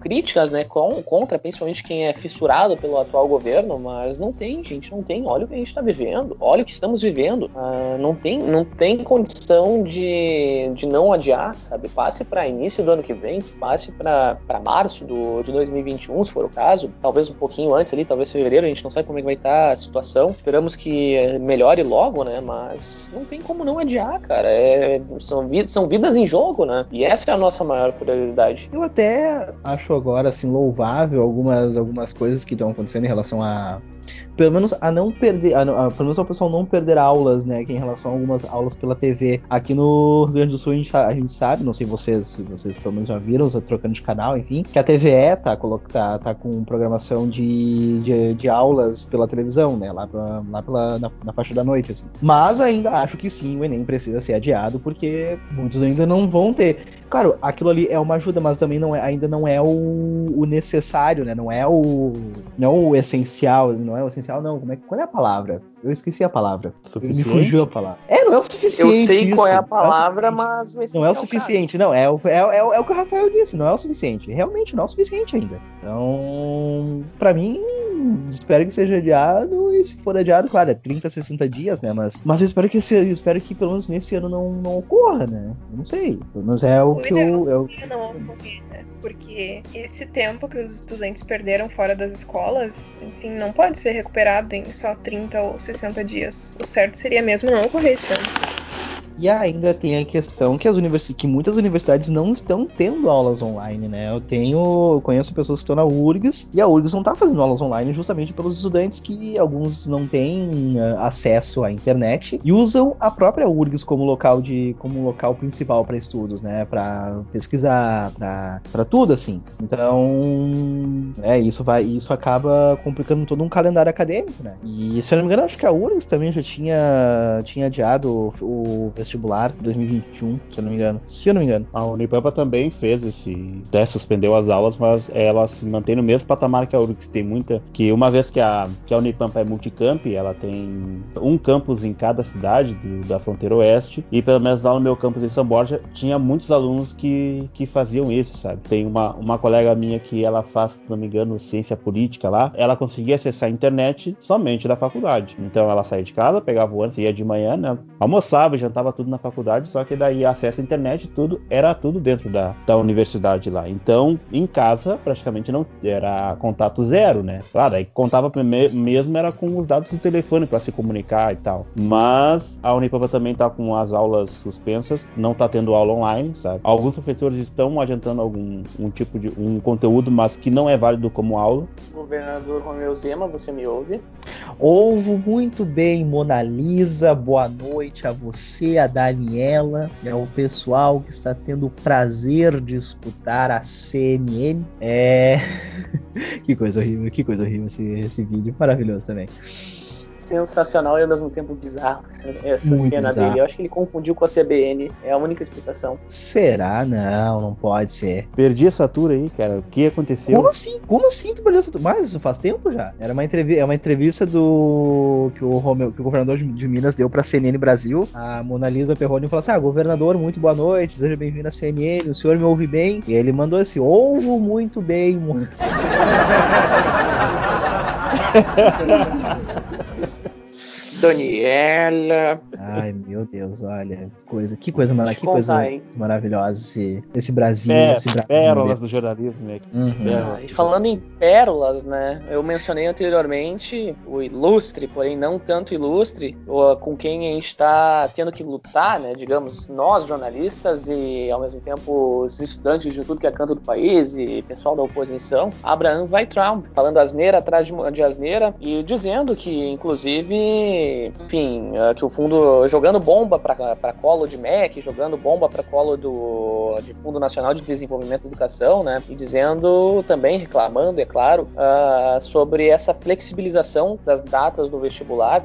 críticas, né, contra, principalmente quem é fissurado pelo atual governo, mas não tem, gente, não tem. Olha o que a gente está vivendo, olha o que estamos vivendo. Ah, não tem, não tem condição de, de não adiar, sabe? Passe para início do ano que vem, passe para março do, de 2021, se for o caso, talvez um pouquinho antes ali, talvez fevereiro, a gente não sabe como é que vai estar tá a situação. Esperamos que melhore logo, né? Mas não tem como não adiar, cara. É, são, são vidas em jogo, né? E essa é a nossa maior prioridade. Eu até acho agora, assim, louvável algumas, algumas coisas que estão acontecendo em relação a pelo menos a não perder, a, a, pelo menos o pessoal não perder aulas, né, que em relação a algumas aulas pela TV. Aqui no Rio Grande do Sul a gente, a gente sabe, não sei vocês, se vocês pelo menos já viram, trocando de canal, enfim, que a TVE tá, tá, tá com programação de, de, de, aulas pela televisão, né, lá, pra, lá pela, na, na, faixa da noite, assim. Mas ainda acho que sim, o Enem precisa ser adiado, porque muitos ainda não vão ter. Claro, aquilo ali é uma ajuda, mas também não é, ainda não é o, o necessário, né, não é o, não é o essencial, não é o essencial, não. Como é, qual é a palavra? Eu esqueci a palavra. Suficiente? Me fugiu a palavra. É, não é o suficiente. Eu sei isso. qual é a palavra, mas não é o suficiente. Não, é o, é, é, é, o que o Rafael disse, não é o suficiente. Realmente não é o suficiente ainda. Então, para mim, espero que seja adiado. E se for adiado, claro, é 30, 60 dias, né? Mas, mas eu espero que esse, eu espero que pelo menos nesse ano não, não ocorra, né? Eu não sei. Pelo menos é o, o que eu. É o... Não ocorrer, né? Porque esse tempo que os estudantes perderam fora das escolas, enfim, não pode ser recuperado em só 30 ou 60 dias. O certo seria mesmo não ocorrer esse ano. E ainda tem a questão que, as que muitas universidades não estão tendo aulas online, né? Eu tenho, conheço pessoas que estão na URGS e a URGS não está fazendo aulas online justamente pelos estudantes que alguns não têm uh, acesso à internet e usam a própria URGS como local de, como local principal para estudos, né? Para pesquisar, para tudo assim. Então, é isso vai, isso acaba complicando todo um calendário acadêmico, né? E se eu não me engano, acho que a URGS também já tinha tinha adiado o, o vestibular 2021, se eu não me engano. Se eu não me engano. A Unipampa também fez esse. Até suspendeu as aulas, mas ela se mantém no mesmo patamar que a URGS. Tem muita. Que uma vez que a, que a Unipampa é multicamp, ela tem um campus em cada cidade do, da fronteira oeste. E pelo menos lá no meu campus em São Borja, tinha muitos alunos que, que faziam isso, sabe? Tem uma, uma colega minha que ela faz, se não me engano, ciência política lá. Ela conseguia acessar a internet somente da faculdade. Então ela saía de casa, pegava o ônibus, ia de manhã, né? Almoçava, jantava tudo na faculdade, só que daí acesso à internet, tudo era tudo dentro da, da universidade lá. Então, em casa, praticamente não era contato zero, né? Claro, aí contava mesmo era com os dados do telefone para se comunicar e tal. Mas a Unipampa também tá com as aulas suspensas, não tá tendo aula online, sabe? Alguns professores estão adiantando algum um tipo de um conteúdo, mas que não é válido como aula. Governador Romeu Zema, você me ouve? Ouvo muito bem, Mona Lisa. Boa noite a você, a Daniela, é o pessoal que está tendo o prazer de escutar a CNN. É. que coisa horrível, que coisa horrível esse, esse vídeo. Maravilhoso também sensacional e ao mesmo tempo bizarro essa Muito cena bizarro. dele. Eu acho que ele confundiu com a CBN. É a única explicação. Será? Não, não pode ser. Perdi essa tour aí, cara. O que aconteceu? Como assim? Como assim tu perdeu essa tour? Mas isso faz tempo já. Era uma entrevista, é uma entrevista do que o, Romeu, que o governador de, Minas deu pra CNN Brasil. A Mona Lisa Perrone falou assim: Ah, governador, muito boa noite, seja bem-vindo à CNN. O senhor me ouve bem? E ele mandou assim: Ouvo muito bem. Muito... Daniela. Ai, meu Deus, olha. Que coisa, que coisa, mara, que coisa maravilhosa esse, esse Brasil. É, esse Brasil pérolas do jornalismo, né? Uhum. Ah, e falando em pérolas, né? Eu mencionei anteriormente o ilustre, porém não tanto ilustre, com quem a gente está tendo que lutar, né? Digamos, nós jornalistas e ao mesmo tempo os estudantes de tudo que é canto do país e pessoal da oposição, Abraham Weitraum, falando asneira atrás de, de asneira e dizendo que, inclusive, enfim, uh, que o fundo jogando bomba para colo de MEC, jogando bomba para colo do de Fundo Nacional de Desenvolvimento da Educação, né? E dizendo também, reclamando, é claro, uh, sobre essa flexibilização das datas do vestibular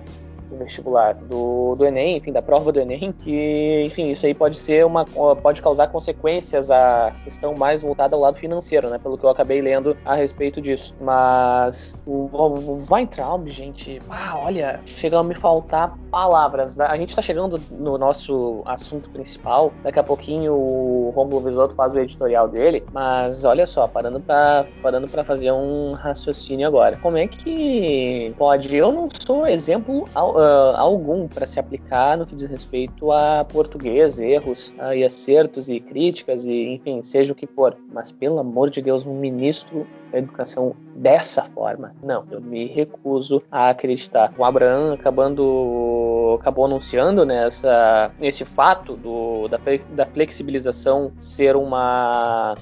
do vestibular, do, do Enem, enfim, da prova do Enem, que, enfim, isso aí pode ser uma. pode causar consequências à questão mais voltada ao lado financeiro, né? Pelo que eu acabei lendo a respeito disso. Mas o, o Weintraub, gente, ah, olha, chega a me faltar palavras. A gente tá chegando no nosso assunto principal. Daqui a pouquinho o Romulo Visotto faz o editorial dele. Mas olha só, parando para parando pra fazer um raciocínio agora. Como é que pode. Eu não sou exemplo uh, algum para se aplicar no que diz respeito a português, erros uh, e acertos e críticas e, enfim, seja o que for. Mas pelo amor de Deus, um ministro da educação dessa forma, não, eu me recuso a acreditar. O Abraham acabando acabou anunciando nessa né, esse fato do, da, da flexibilização ser uma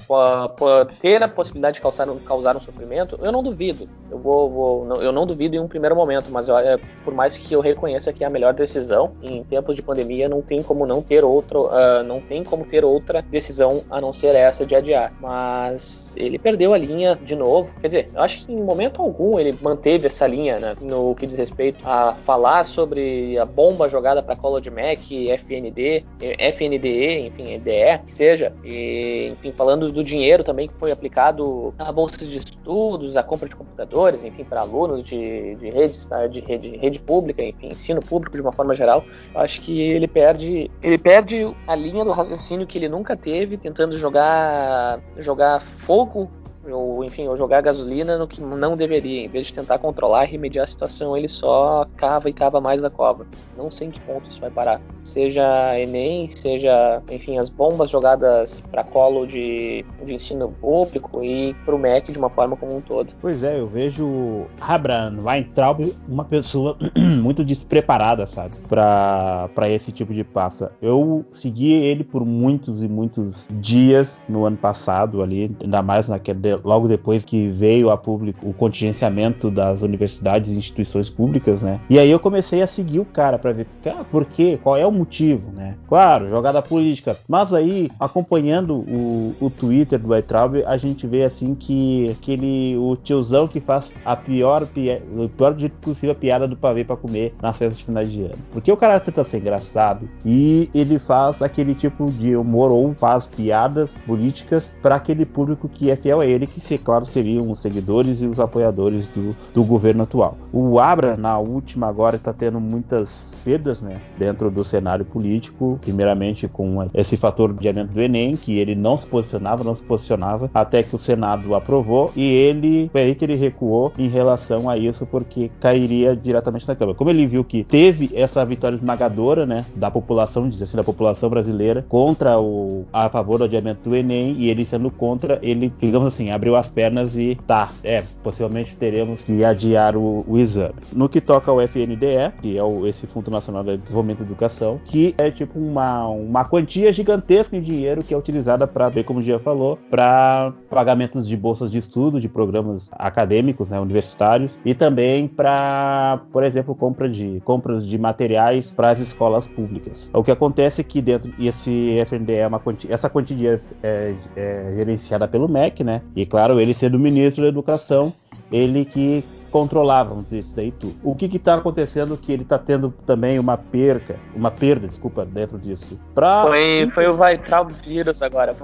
ter a possibilidade de causar, causar um sofrimento, eu não duvido. Eu vou, vou eu não duvido em um primeiro momento, mas olha, por mais que eu reconheça que é a melhor decisão em tempos de pandemia, não tem como não ter outro, uh, não tem como ter outra decisão a não ser essa de adiar. Mas ele perdeu a linha de novo. Quer dizer, eu acho que em momento algum ele manteve essa linha né, no que diz respeito a falar sobre a bomba jogada para Colo de Mac, FND, FNDE, enfim, EDE, que seja, e, enfim, falando do dinheiro também que foi aplicado à bolsa de estudos, à compra de computadores, enfim, para alunos de, de redes, tá, de rede, rede pública, enfim, ensino público de uma forma geral, acho que ele perde, ele perde a linha do raciocínio que ele nunca teve, tentando jogar, jogar fogo ou enfim, ou jogar gasolina no que não deveria, em vez de tentar controlar e remediar a situação, ele só cava e cava mais a cova. Não sei em que ponto isso vai parar. Seja Enem, seja, enfim, as bombas jogadas para colo de, de ensino público e para o MEC de uma forma como um todo. Pois é, eu vejo Abraham Weintraub uma pessoa muito despreparada, sabe, para esse tipo de passa. Eu segui ele por muitos e muitos dias no ano passado ali, ainda mais naquele logo depois que veio a público o contingenciamento das universidades e instituições públicas, né? E aí eu comecei a seguir o cara para ver, ah, por quê? Qual é o motivo, né? Claro, jogada política. Mas aí, acompanhando o, o Twitter do Weitraub, a gente vê assim que aquele o tiozão que faz a pior, o pior jeito possível a piada do pavê para comer nas festas de final de ano. Porque o cara tenta ser engraçado e ele faz aquele tipo de humor ou faz piadas políticas para aquele público que é fiel a ele que, claro, seriam os seguidores e os apoiadores do, do governo atual. O Abra, na última agora, está tendo muitas perdas né, dentro do cenário político, primeiramente com esse fator de adiamento do Enem, que ele não se posicionava, não se posicionava, até que o Senado aprovou, e ele foi aí que ele recuou em relação a isso, porque cairia diretamente na Câmara. Como ele viu que teve essa vitória esmagadora né, da população, diz assim, da população brasileira contra o a favor do adiamento do Enem, e ele sendo contra, ele, digamos assim, abriu as pernas e tá, é, possivelmente teremos que adiar o, o exame. No que toca ao FNDE, que é o, esse Fundo Nacional de Desenvolvimento da Educação, que é tipo uma, uma quantia gigantesca em dinheiro que é utilizada para, bem como o Gia falou, para pagamentos de bolsas de estudo, de programas acadêmicos, né, universitários, e também para, por exemplo, compra de, compras de materiais para as escolas públicas. O que acontece é que dentro esse FNDE é uma quantia, essa quantia é, é gerenciada pelo MEC, né? E claro, ele sendo ministro da Educação, ele que controlava, vamos dizer, isso daí tudo. O que está acontecendo que ele está tendo também uma perca, uma perda, desculpa, dentro disso. Pra... Foi, foi o Weitraub vírus agora,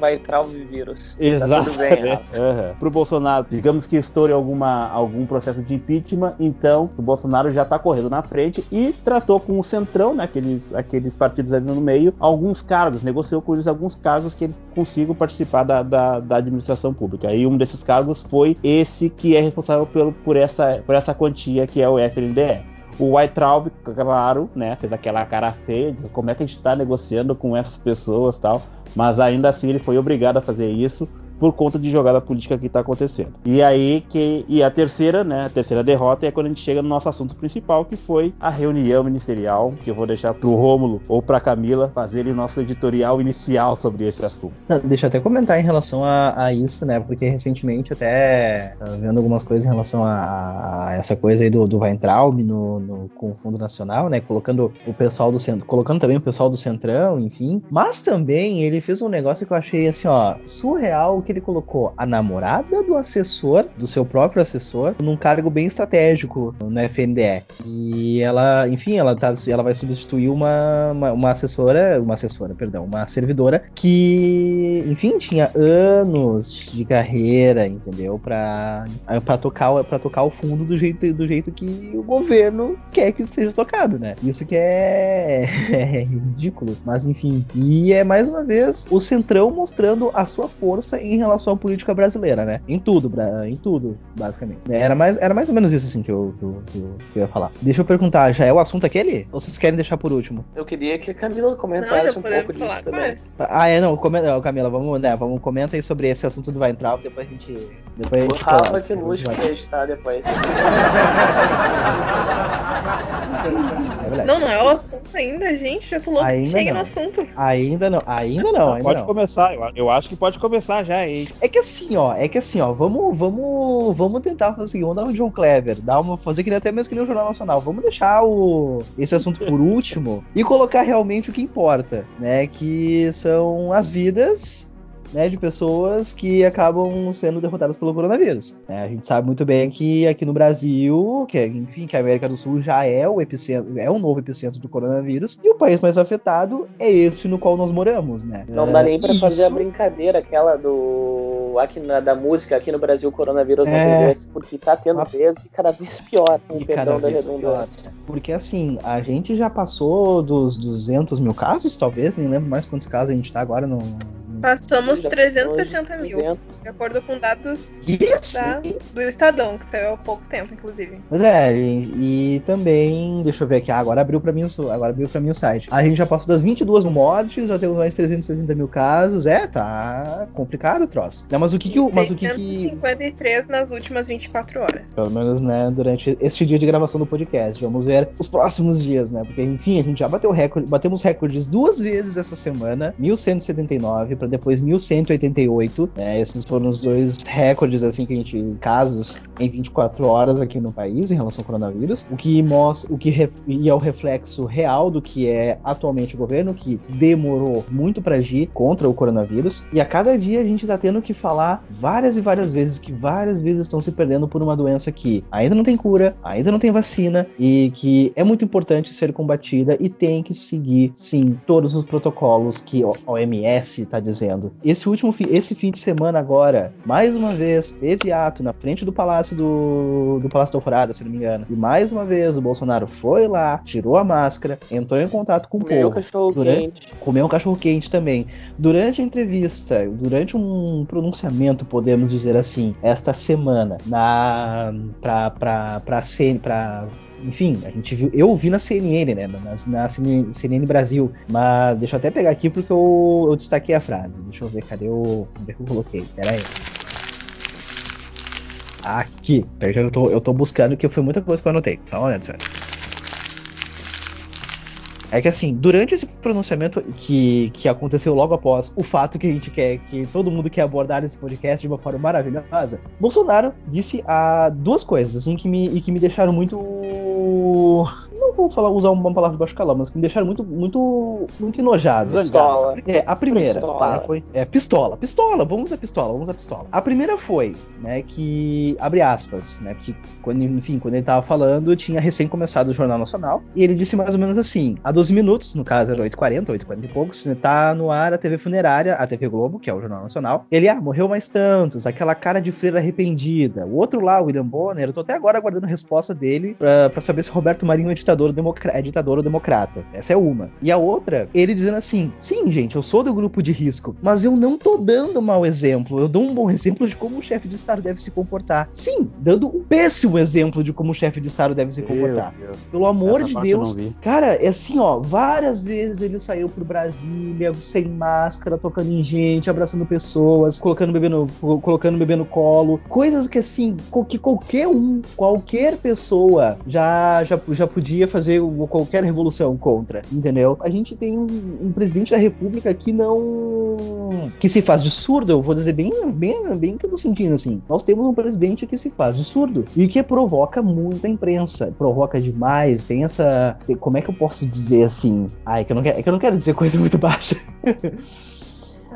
Weitraub vírus. Exato. Tá uhum. Para o Bolsonaro, digamos que estoure alguma, algum processo de impeachment, então o Bolsonaro já está correndo na frente e tratou com o Centrão, né, aqueles, aqueles partidos ali no meio, alguns cargos, negociou com eles alguns cargos que ele consiga participar da, da, da administração pública. E um desses cargos foi esse que é responsável pelo por essa, por essa quantia que é o FNDE. O Weitraub, claro, né, fez aquela cara feia de como é que a gente está negociando com essas pessoas tal, mas ainda assim ele foi obrigado a fazer isso por conta de jogada política que está acontecendo. E aí que e a terceira, né, a terceira derrota é quando a gente chega no nosso assunto principal, que foi a reunião ministerial, que eu vou deixar para o Rômulo ou para Camila fazerem o nosso editorial inicial sobre esse assunto. Deixa eu até comentar em relação a, a isso, né, porque recentemente até vendo algumas coisas em relação a, a essa coisa aí do, do Weintraub no, no, com o Fundo Nacional, né, colocando o pessoal do centro, colocando também o pessoal do Centrão, enfim, mas também ele fez um negócio que eu achei assim, ó, surreal que ele colocou a namorada do assessor, do seu próprio assessor, num cargo bem estratégico no FNDE. E ela, enfim, ela, tá, ela vai substituir uma, uma, uma assessora, uma assessora, perdão, uma servidora que, enfim, tinha anos de carreira, entendeu? Pra, pra, tocar, pra tocar o fundo do jeito, do jeito que o governo quer que seja tocado, né? Isso que é, é ridículo, mas enfim. E é mais uma vez o Centrão mostrando a sua força em relação à política brasileira, né? Em tudo, em tudo, basicamente. Era mais, era mais ou menos isso assim que eu, que eu, que eu ia falar. Deixa eu perguntar, já é o assunto aquele? Ou vocês querem deixar por último? Eu queria que a Camila comentasse não, um pouco disso também. Ah, é, não, comenta, Camila, vamos, né, vamos comentar aí sobre esse assunto do Weintraub, depois a gente. Depois a gente o Rafa que luxo pra editar depois. É não, não é o assunto ainda, gente. Já falou que chega no assunto. Ainda não, ainda não. Ainda pode não. começar, eu, eu, acho que pode começar já, É que assim, ó, é que assim, ó, vamos, vamos, vamos tentar fazer o seguinte, vamos dar um John Clever, dar uma, fazer que nem até mesmo que nem o Jornal Nacional. Vamos deixar o, esse assunto por último e colocar realmente o que importa, né? Que são as vidas né, de pessoas que acabam sendo derrotadas pelo coronavírus. É, a gente sabe muito bem que aqui no Brasil, que enfim, que a América do Sul já é o epicentro, é o novo epicentro do coronavírus, e o país mais afetado é este no qual nós moramos, né? Não dá nem para isso... fazer a brincadeira aquela do aqui na, da música aqui no Brasil o coronavírus não é... tem porque tá tendo a... e cada vez pior, com e perdão da redundância. Porque assim, a gente já passou dos 200 mil casos, talvez, nem lembro mais quantos casos a gente tá agora no Passamos 360 mil, 300. de acordo com dados da, do Estadão, que saiu há pouco tempo, inclusive. Pois é, e, e também, deixa eu ver aqui, ah, agora abriu para mim, agora abriu para mim o site. A gente já passou das 22 mortes, já temos mais 360 mil casos, é, tá complicado o troço. Não, mas o que que, mas o que que 53 nas últimas 24 horas. Pelo menos, né, durante este dia de gravação do podcast. Vamos ver os próximos dias, né? Porque enfim, a gente já bateu recorde, batemos recordes duas vezes essa semana, 1179 para depois 1188. Né? Esses foram os dois recordes assim que a gente casos em 24 horas aqui no país em relação ao coronavírus, o que mostra, o que e é o reflexo real do que é atualmente o governo que demorou muito para agir contra o coronavírus. E a cada dia a gente está tendo que falar várias e várias vezes que várias vezes estão se perdendo por uma doença que ainda não tem cura, ainda não tem vacina e que é muito importante ser combatida e tem que seguir sim todos os protocolos que a OMS está dizendo acontecendo. Esse último fim, esse fim de semana agora, mais uma vez, teve ato na frente do Palácio do, do Palácio do Alvorada, se não me engano. E mais uma vez o Bolsonaro foi lá, tirou a máscara, entrou em contato com o comeu povo. Cachorro durante, quente. Comeu um cachorro quente também. Durante a entrevista, durante um pronunciamento, podemos dizer assim, esta semana, na pra, pra, pra, pra, pra enfim, a gente viu, eu vi na CNN, né, na, na CNN Brasil, mas deixa eu até pegar aqui porque eu, eu destaquei a frase. Deixa eu ver, cadê o, onde é que eu coloquei? Pera aí. Aqui, peraí eu tô, eu tô buscando que foi muita coisa que eu anotei. Só uma olhada, é que assim, durante esse pronunciamento que, que aconteceu logo após o fato que a gente quer, que todo mundo quer abordar nesse podcast de uma forma maravilhosa, Bolsonaro disse a duas coisas, assim, que me, e que me deixaram muito não vou falar, usar uma palavra baixo calão, mas que me deixaram muito, muito, muito enojados. Pistola. É, a primeira pistola. foi. É, pistola. Pistola, vamos usar pistola, vamos usar pistola. A primeira foi, né, que. Abre aspas, né? Porque, quando, enfim, quando ele tava falando, tinha recém começado o Jornal Nacional. E ele disse mais ou menos assim: há 12 minutos, no caso era 8h40, 8h40 e poucos, né, tá no ar a TV funerária, a TV Globo, que é o Jornal Nacional. Ele, ah, morreu mais tantos, aquela cara de freira arrependida. O outro lá, o William Bonner, eu tô até agora aguardando a resposta dele pra, pra saber se Roberto Marinho é ditador, é ditador ou democrata. Essa é uma. E a outra, ele dizendo assim: sim, gente, eu sou do grupo de risco, mas eu não tô dando mau exemplo. Eu dou um bom exemplo de como o chefe de Estado deve se comportar. Sim, dando um péssimo exemplo de como o chefe de Estado deve se comportar. Pelo amor Essa de Deus. Cara, é assim, ó, várias vezes ele saiu pro Brasília sem máscara, tocando em gente, abraçando pessoas, colocando bebê no, colocando bebê no colo. Coisas que, assim, que qualquer um, qualquer pessoa já já, já podia fazer qualquer revolução contra, entendeu? A gente tem um, um, presidente da república que não. que se faz de surdo, eu vou dizer bem, bem, bem que eu tô sentindo assim. Nós temos um presidente que se faz de surdo e que provoca muita imprensa, provoca demais, tem essa. Como é que eu posso dizer assim? Ai, que eu não quero, é que eu não quero dizer coisa muito baixa.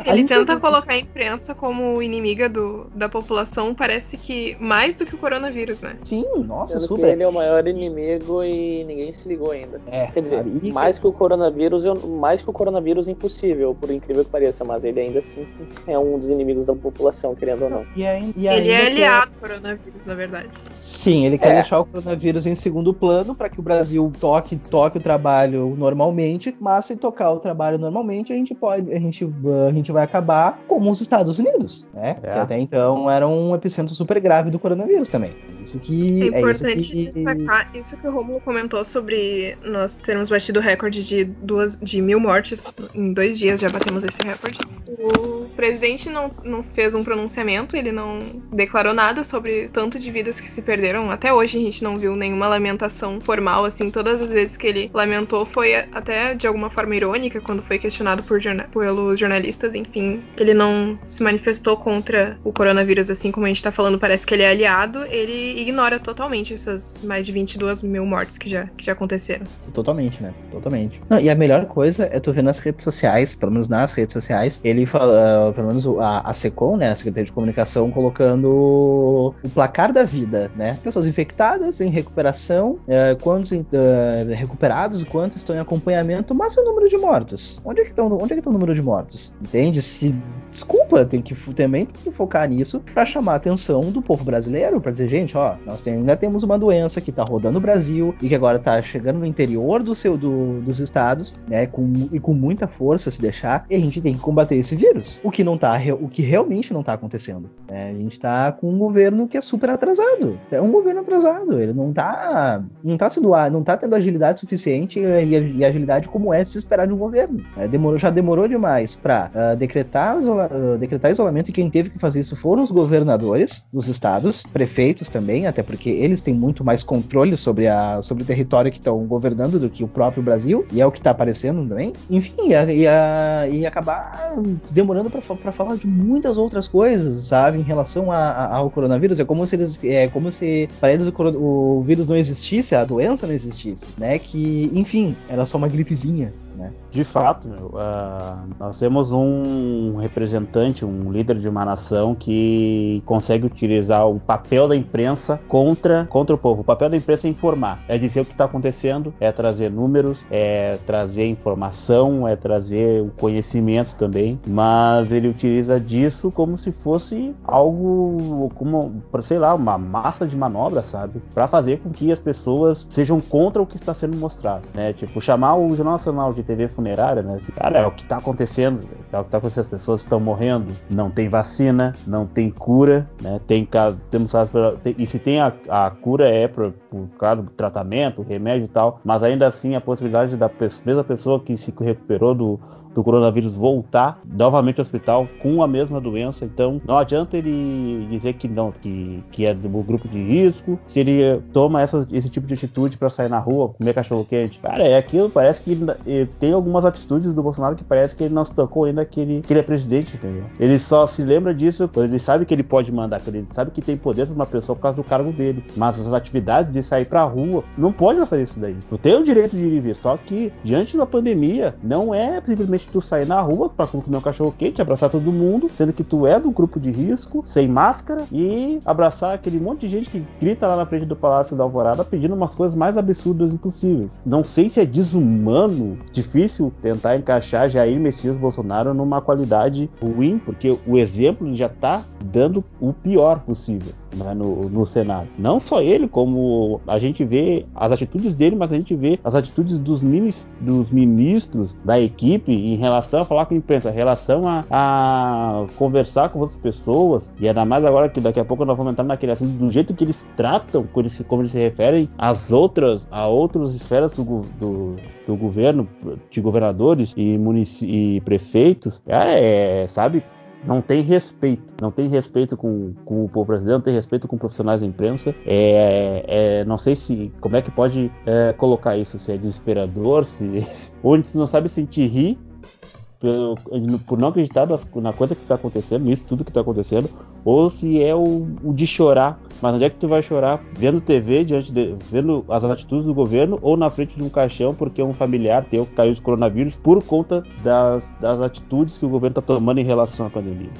Ele tenta colocar a imprensa como inimiga do, da população, parece que mais do que o coronavírus, né? Sim, nossa, Sendo super. que ele é o maior inimigo e ninguém se ligou ainda. É, Quer dizer? E- mais que o coronavírus, mais que o coronavírus impossível, por incrível que pareça, mas ele ainda assim é um dos inimigos da população, querendo ou não. E ai- e Ele ainda é que- aliado ao coronavírus, na verdade. Sim, ele quer É. deixar o coronavírus em segundo plano para que o Brasil toque, toque o trabalho normalmente, mas se tocar o trabalho normalmente, a gente pode, a gente, a gente vai acabar como os Estados Unidos, né? É. Que até então era um epicentro super grave do coronavírus também. Isso que É é, isso importante que destacar isso que o Romulo comentou sobre nós termos batido o recorde de duas de mil mortes em dois dias, já batemos esse recorde. O presidente não, não fez um pronunciamento, ele não declarou nada sobre tanto de vidas que se perderam. Até hoje a gente não viu nenhuma lamentação formal, assim. Todas as vezes que ele lamentou foi até de alguma forma irônica, quando foi questionado por jorna- pelos jornalistas, enfim. Ele não se manifestou contra o coronavírus, assim como a gente tá falando, parece que ele é aliado. Ele ignora totalmente essas mais de 22 mil mortes que já, que já aconteceram. Totalmente, né? Totalmente. Não, e a melhor coisa é tu ver nas redes sociais, pelo menos nas redes sociais, ele fala, pelo menos a, a SECOM, né, a Secretaria de Comunicação, colocando o placar da vida, né? Pessoas infectadas, em recuperação, eh, quantos eh, recuperados, quantos estão em acompanhamento, mas o número de mortos? Onde é que estão, onde é que está o número de mortos? Entende? Se desculpa, tem que também tem que focar nisso para chamar a atenção do povo brasileiro, para dizer, gente, ó, nós tem- ainda temos uma doença que tá rodando o Brasil e que agora tá chegando no interior do seu do- dos estados, né, com, e com muita força se deixar, e a gente tem que combater esse vírus. O que não tá, o que realmente não tá acontecendo, né? A gente tá com um governo que é super atrasado. É um governo atrasado, ele não tá não tá sendo não tá tendo agilidade suficiente e, e agilidade como é se esperar de um governo. né? demorou, já demorou demais para decretar, isola- ah, decretar isolamento e quem teve que fazer isso foram os governadores dos estados, prefeitos também, até porque eles têm muito mais controle sobre, a, sobre o território que estão governando do que o próprio Brasil, e é o que tá aparecendo também. Enfim, e, e acabar demorando para falar de muitas outras coisas, sabe, em relação a- a- ao coronavírus. É como se eles, é como se para eles o, o vírus não existisse, a doença não existisse, né? Que, enfim, era só uma gripezinha, né? De fato, meu, ah, nós temos um representante, um líder de uma nação que consegue utilizar o papel da imprensa contra, contra o povo. O papel da imprensa é informar, é dizer o que está acontecendo, é trazer números, é trazer informação, é trazer o conhecimento também, mas ele utiliza disso como se fosse algo, como, sei lá, uma massa de manobra, sabe? Para fazer com que as pessoas sejam contra o que está sendo mostrado, né? Tipo, chamar o Jornal Nacional de TV funerária, né? Cara, é o que tá acontecendo, é o que tá acontecendo, as pessoas estão morrendo, não tem vacina, não tem cura, né? Tem ca- temos e se tem a, a cura é por, por do tratamento, remédio e tal, mas ainda assim a possibilidade da pe- mesma pessoa que se recuperou do do coronavírus voltar novamente ao hospital com a mesma doença. Então, não adianta ele dizer que não, que, que é do grupo de risco, se ele toma essa, esse tipo de atitude para sair na rua, comer cachorro quente. Cara, é aquilo, parece que ele- ele tem algumas atitudes do Bolsonaro que parece que ele não se tocou ainda que ele, que ele é presidente, entendeu? Ele só se lembra disso quando ele sabe que ele pode mandar, quando ele sabe que tem poder para uma pessoa por causa do cargo dele. Mas as atividades de sair pra rua, não pode fazer isso daí. Tu tem o direito de vir, só que diante da pandemia, não é simplesmente tu sair na rua pra comer um cachorro quente, abraçar todo mundo, sendo que tu é do grupo de risco, sem máscara, e abraçar aquele monte de gente que grita lá na frente do Palácio da Alvorada pedindo umas coisas mais absurdas impossíveis. Não sei se é desumano, difícil tentar encaixar Jair Messias Bolsonaro numa qualidade ruim, porque o exemplo já tá dando o pior possível né, no, no Senado. Não só ele, como a gente vê as atitudes dele, mas a gente vê as atitudes dos, minis, dos ministros da equipe em relação a falar com a imprensa, em relação a, a conversar com outras pessoas, e ainda mais agora que daqui a pouco nós vamos entrar naquele assunto, do jeito que eles tratam, quando eles, como eles se referem às outras, a outras esferas do, do, do governo, de governadores e, e prefeitos, é, sabe? não tem respeito, não tem respeito com, com o povo brasileiro, não tem respeito com profissionais da imprensa. É, é, não sei se como é que pode é, colocar isso, se é desesperador, se a gente não sabe sentir rir por não acreditar na coisa que está acontecendo, nisso tudo que está acontecendo, ou se é o, o, de chorar. Mas onde é que tu vai chorar? Vendo TV, diante de, vendo as atitudes do governo, ou na frente de um caixão porque um familiar teu caiu de coronavírus por conta das, das atitudes que o governo está tomando em relação à pandemia.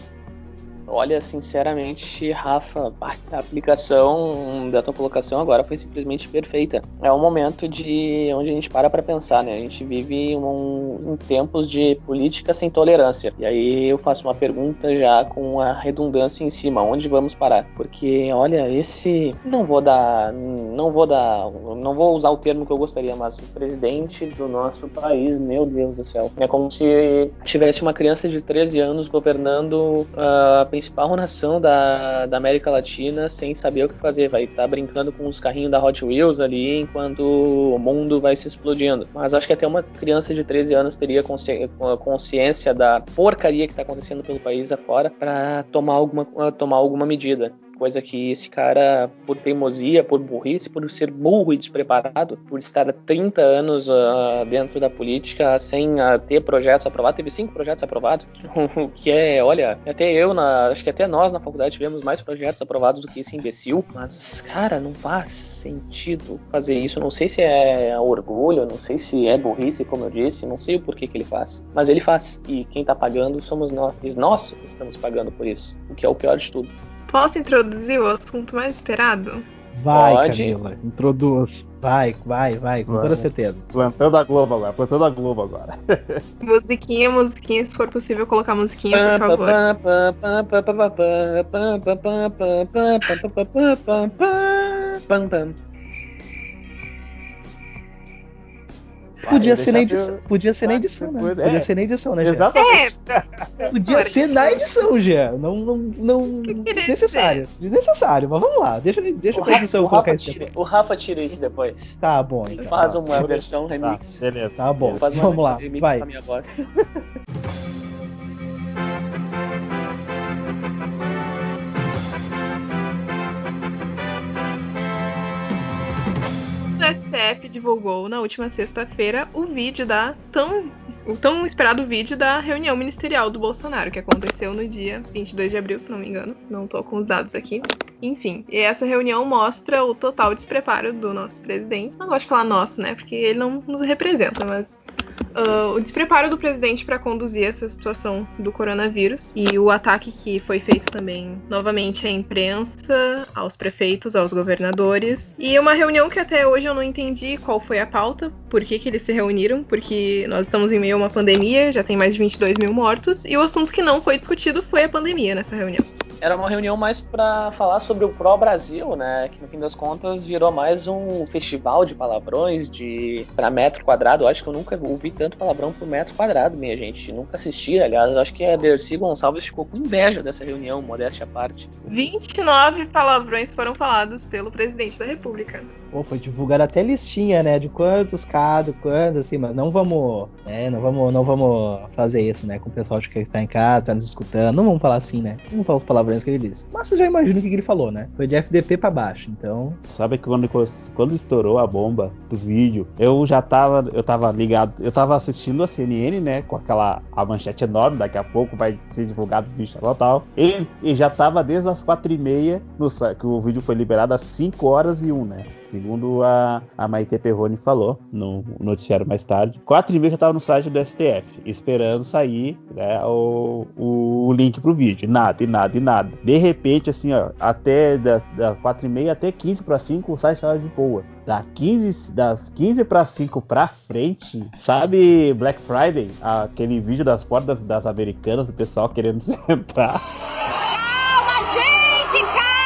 Olha, sinceramente, Rafa, a aplicação da tua colocação agora foi simplesmente perfeita. É um momento de onde a gente para para pensar, né? A gente vive um, em tempos de política sem tolerância. E aí eu faço uma pergunta já com a redundância em cima, onde vamos parar? Porque olha, esse não vou dar, não vou dar, não vou usar o termo que eu gostaria, mas o presidente do nosso país, meu Deus do céu, é como se tivesse uma criança de 13 anos governando a uh, principal nação da, da América Latina sem saber o que fazer. Vai estar tá brincando com os carrinhos da Hot Wheels ali enquanto o mundo vai se explodindo. Mas acho que até uma criança de 13 anos teria consci consciência da porcaria que está acontecendo pelo país afora para tomar alguma, tomar alguma medida. Coisa que esse cara, por teimosia, por burrice, por ser burro e despreparado, por estar há 30 anos uh, dentro da política sem uh, ter projetos aprovados, teve cinco projetos aprovados, o que é, olha, até eu, na, acho que até nós na faculdade tivemos mais projetos aprovados do que esse imbecil, mas, cara, não faz sentido fazer isso. Não sei se é orgulho, não sei se é burrice, como eu disse, não sei o porquê que ele faz, mas ele faz. E quem tá pagando somos nós, e nós estamos pagando por isso, o que é o pior de tudo. Posso introduzir o assunto mais esperado? Vai, Pode. Camila, introduz. Vai, vai, vai, com toda certeza. Plantando a Globo agora, plantando a Globo agora. musiquinha, musiquinha, se for possível colocar musiquinha, por favor. Podia ser, na edição, podia ser na edição, né? Podia é. ser na edição, né, Gê? Exatamente. É. Podia ser na edição, Gê. Não, não, não desnecessário. Desnecessário, mas vamos lá. Deixa, deixa pra edição o colocar isso. O Rafa tira isso depois. Tá bom. Então. Faz uma versão remix. Tá, beleza. Tá bom. Faz uma vamos lá. remix Vai. com a minha voz. STF divulgou na última sexta-feira o vídeo da tão, o tão esperado vídeo da reunião ministerial do Bolsonaro, que aconteceu no dia 22 de abril, se não me engano. Não tô com os dados aqui. Enfim, e essa reunião mostra o total despreparo do nosso presidente. Não gosto de falar nosso, né? Porque ele não nos representa, mas uh, o despreparo do presidente para conduzir essa situação do coronavírus e o ataque que foi feito também novamente à imprensa, aos prefeitos, aos governadores. E uma reunião que até hoje eu não entendi qual foi a pauta, por que, que eles se reuniram, porque nós estamos em meio a uma pandemia, já tem mais de 22 mil mortos e o assunto que não foi discutido foi a pandemia nessa reunião era uma reunião mais para falar sobre o Pro Brasil, né? Que no fim das contas virou mais um festival de palavrões de para metro quadrado. Eu acho que eu nunca ouvi tanto palavrão por metro quadrado, minha gente. Nunca assisti, aliás, acho que a Dercy Gonçalves ficou com inveja dessa reunião, modéstia à parte. 29 palavrões foram falados pelo presidente da República. Pô, foi divulgar até listinha, né? De quantos cada, quantos, assim, mas não vamos, né? Não vamos, não vamos fazer isso, né? Com o pessoal que está em casa, tá nos escutando. Não vamos falar assim, né? Não vamos falar os palavrões que ele disse. Mas você já imagina o que ele falou, né? Foi de FDP para baixo, então. Sabe que quando, quando estourou a bomba do vídeo, eu já tava, eu tava ligado, eu tava assistindo a CNN, né? Com aquela a manchete enorme, daqui a pouco vai ser divulgado o vídeo tal, tal. E, já tava desde as quatro e meia, no, que o vídeo foi liberado às 5 horas e 1, né? Segundo a, a Maite Perrone falou no noticiário mais tarde. Quatro e meia já estava no site do STF, esperando sair né, o, o link pro vídeo. Nada, e nada, e nada. De repente, assim, ó, até das, das quatro e meia até 15 para 5 o site estava de boa. Da 15, das 15 para 5 para frente, sabe Black Friday? Aquele vídeo das portas das americanas, do pessoal querendo entrar. Calma, gente, calma!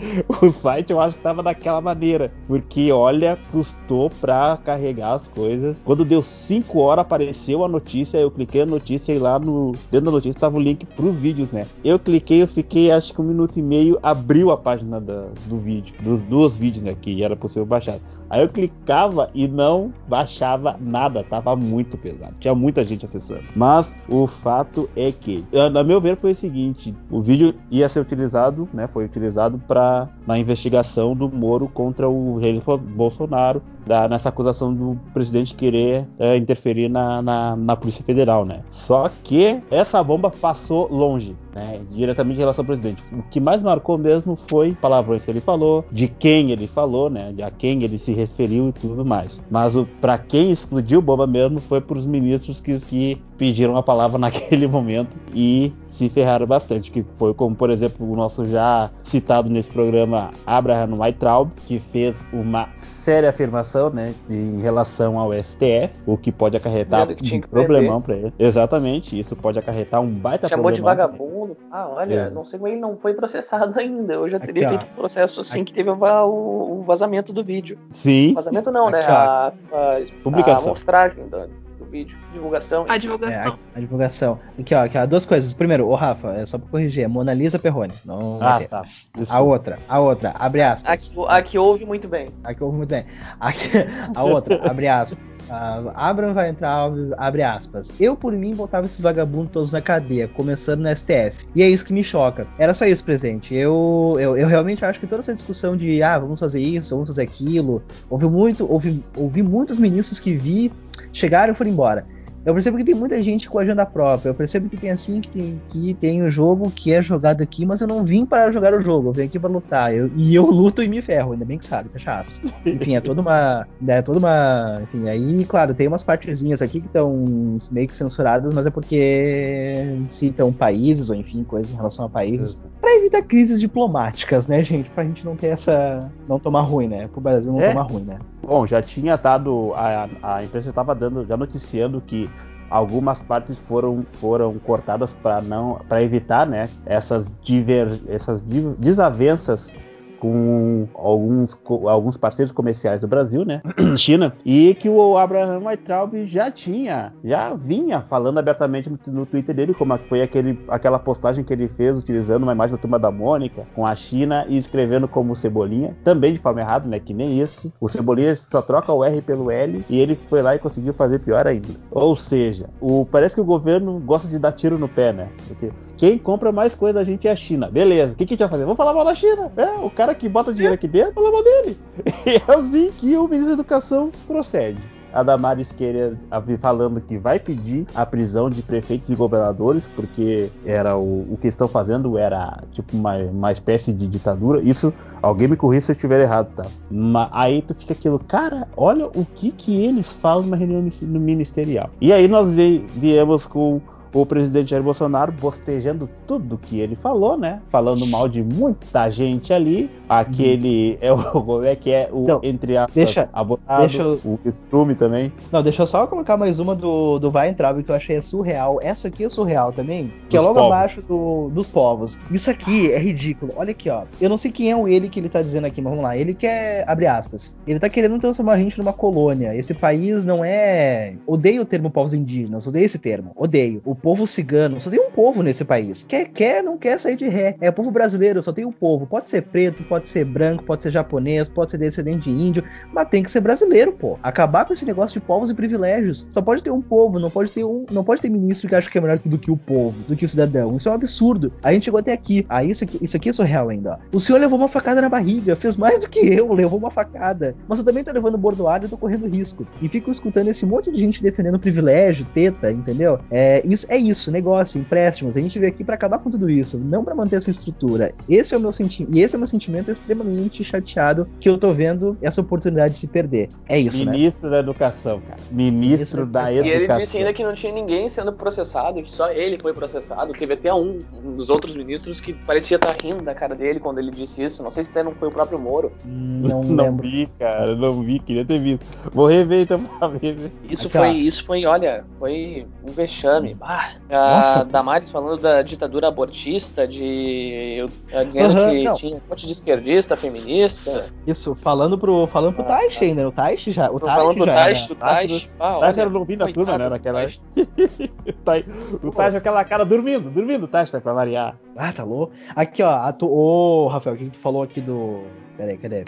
o site eu acho que tava daquela maneira. Porque, olha, custou pra carregar as coisas. Quando deu 5 horas, apareceu a notícia. Eu cliquei a notícia e lá no. Dentro da notícia tava o link pros vídeos, né? Eu cliquei, eu fiquei acho que um minuto e meio, abriu a página da, do vídeo. Dos dois vídeos, né? Que era possível baixar. Aí eu clicava e não baixava nada, tava muito pesado. Tinha muita gente acessando. Mas o fato é que, a meu ver, foi o seguinte: o vídeo ia ser utilizado, né? Foi utilizado para na investigação do Moro contra o rei Bolsonaro, da, nessa acusação do presidente querer é, interferir na, na, na Polícia Federal, né? Só que essa bomba passou longe, né? Diretamente em relação ao presidente. O que mais marcou mesmo foi palavrões que ele falou, de quem ele falou, né? A quem ele se referiu e tudo mais. Mas para quem explodiu bomba mesmo foi para os ministros que, que pediram a palavra naquele momento e se ferraram bastante, que foi como, por exemplo, o nosso já citado nesse programa Abraham Weitraub, que fez uma séria afirmação, né, em relação ao STF, o que pode acarretar que um problemão para ele. Exatamente, isso pode acarretar um baita Chamou de vagabundo. Ah, olha, é. não sei como ele não foi processado ainda. Eu já Aqui, teria ó. feito um processo assim Aqui. que teve o, o, vazamento do vídeo. Sim. Vazamento não, né? Aqui, né? A, a, Publicação. A amostragem da, vídeo. Divulgação. A divulgação. É, a, a, divulgação. Aqui, ó, aqui, ó, duas coisas. Primeiro, ô Rafa, é só pra corrigir, é Mona Lisa Perrone. Não ah, tá. A outra, a outra, abre aspas. Aqui, aqui ouve muito bem. Aqui ouve muito bem. Aqui, a outra, abre aspas. Uh, Abraham vai entrar, abre aspas. Eu, por mim, botava esses vagabundos todos na cadeia, começando no STF. E é isso que me choca. Era só isso, presidente. Eu, eu, eu realmente acho que toda essa discussão de, ah, vamos fazer isso, vamos fazer aquilo, houve muito, houve, ouvi muitos ministros que vi, chegaram e foram embora. Eu percebo que tem muita gente com agenda própria. Eu percebo que tem assim que tem que tem o um jogo que é jogado aqui, mas eu não vim para jogar o jogo. Eu vim aqui para lutar. Eu, e eu luto e me ferro. Ainda bem que sabe, tá. Enfim, é toda uma, é toda uma, enfim. Aí, claro, tem umas partezinhas aqui que estão meio que censuradas, mas é porque citam países ou enfim coisas em relação a países para evitar crises diplomáticas, né, gente? Pra gente não ter essa, não tomar ruim, né? Pro Brasil não é. tomar ruim, né? Bom, já tinha dado a, a imprensa estava dando, já noticiando que algumas partes foram, foram cortadas para não para evitar né, essas, diver, essas desavenças com alguns, com alguns parceiros comerciais do Brasil, né? China, e que o Abraham Weintraub já tinha, já vinha falando abertamente no, no, Twitter dele, como foi aquele, aquela postagem que ele fez utilizando uma imagem da turma da Mônica com a China e escrevendo como Cebolinha, também de forma errada, né? Que nem isso. O Cebolinha só troca o R pelo L e ele foi lá e conseguiu fazer pior ainda. Ou seja, o, parece que o governo gosta de dar tiro no pé, né? Porque quem compra mais coisa da gente é a China. Beleza, o que, que a gente vai fazer? Vamos falar mal da China. É, o cara que bota dinheiro aqui dentro, fala mal dele. É assim que o ministro da Educação procede a Damares queria falando que vai pedir a prisão de prefeitos e governadores, porque era o, o que estão fazendo era tipo uma, uma espécie de ditadura. Isso, alguém me corrija se eu estiver errado, tá? Mas aí tu fica aquilo, cara, olha o que que eles falam na reunião ministerial. E aí nós viemos com o presidente Jair Bolsonaro bostejando tudo que ele falou, né? Falando mal de muita gente ali. Aquele é o como é que é o então, entre aspas, deixa, abotado, deixa eu... o estrume também. Não, deixa eu só colocar mais uma do, do Vai Entrar, que eu achei surreal. Essa aqui é surreal também, que é dos é logo povos. abaixo do, dos povos. Isso aqui é ridículo. Olha aqui, ó. Eu não sei quem é o ele que ele tá dizendo aqui, mas vamos lá. Ele quer, abre aspas, ele tá querendo transformar a gente numa colônia. Esse país não é. Odeio o termo povos indígenas, odeio esse termo. Odeio. O povo cigano, só tem um povo nesse país. Quer, quer, não quer sair de ré. É o povo brasileiro, só tem um povo. Pode ser preto, pode ser branco, pode ser japonês, pode ser descendente de índio, mas tem que ser brasileiro, pô. Acabar com esse negócio de povos e privilégios. Só pode ter um povo, não pode ter um, não pode ter ministro que acha que é melhor do que o povo, do que o cidadão. Isso é um absurdo. A gente chegou até aqui. Ah, isso aqui, isso aqui é surreal ainda. Ó. O senhor levou uma facada na barriga, fez mais do que eu, levou uma facada. Mas eu também tô levando bordoado e tô correndo risco. E fico escutando esse monte de gente defendendo privilégio, teta, entendeu? É isso, é isso negócio, empréstimos. A gente veio aqui para acabar com tudo isso, não para manter essa estrutura. Esse é o meu sentimento, e esse é o meu sentimento extremamente chateado que eu tô vendo essa oportunidade de se perder. É isso, né? Ministro né? da Educação, cara. Ministro, Ministro da Educação. E ele disse ainda que não tinha ninguém sendo processado, que só ele foi processado. Teve até um, um dos outros ministros que parecia estar tá rindo da cara dele quando ele disse isso. Não sei se até não foi o próprio Moro. Não, não lembro. vi, cara, não vi, queria ter visto. Vou rever então pra ver. Isso Aqui, foi, ó. isso foi, olha, foi um vexame. Ah, nossa. A Damares falando da ditadura abortista, de uh, dizendo uhum, que não. tinha um monte de esquerdista, feminista. Isso, falando pro, falando pro ah, Taish ainda, o Taish já. O Taish falando pro já Taish, o Taish. Ah, o Taish era novinho da turma, né? Naquela. o Taish aquela cara dormindo, dormindo, o Taish tá pra variar. Ah, tá louco. Aqui, ó, tu... ô, Rafael, o que tu falou aqui do. Peraí, cadê?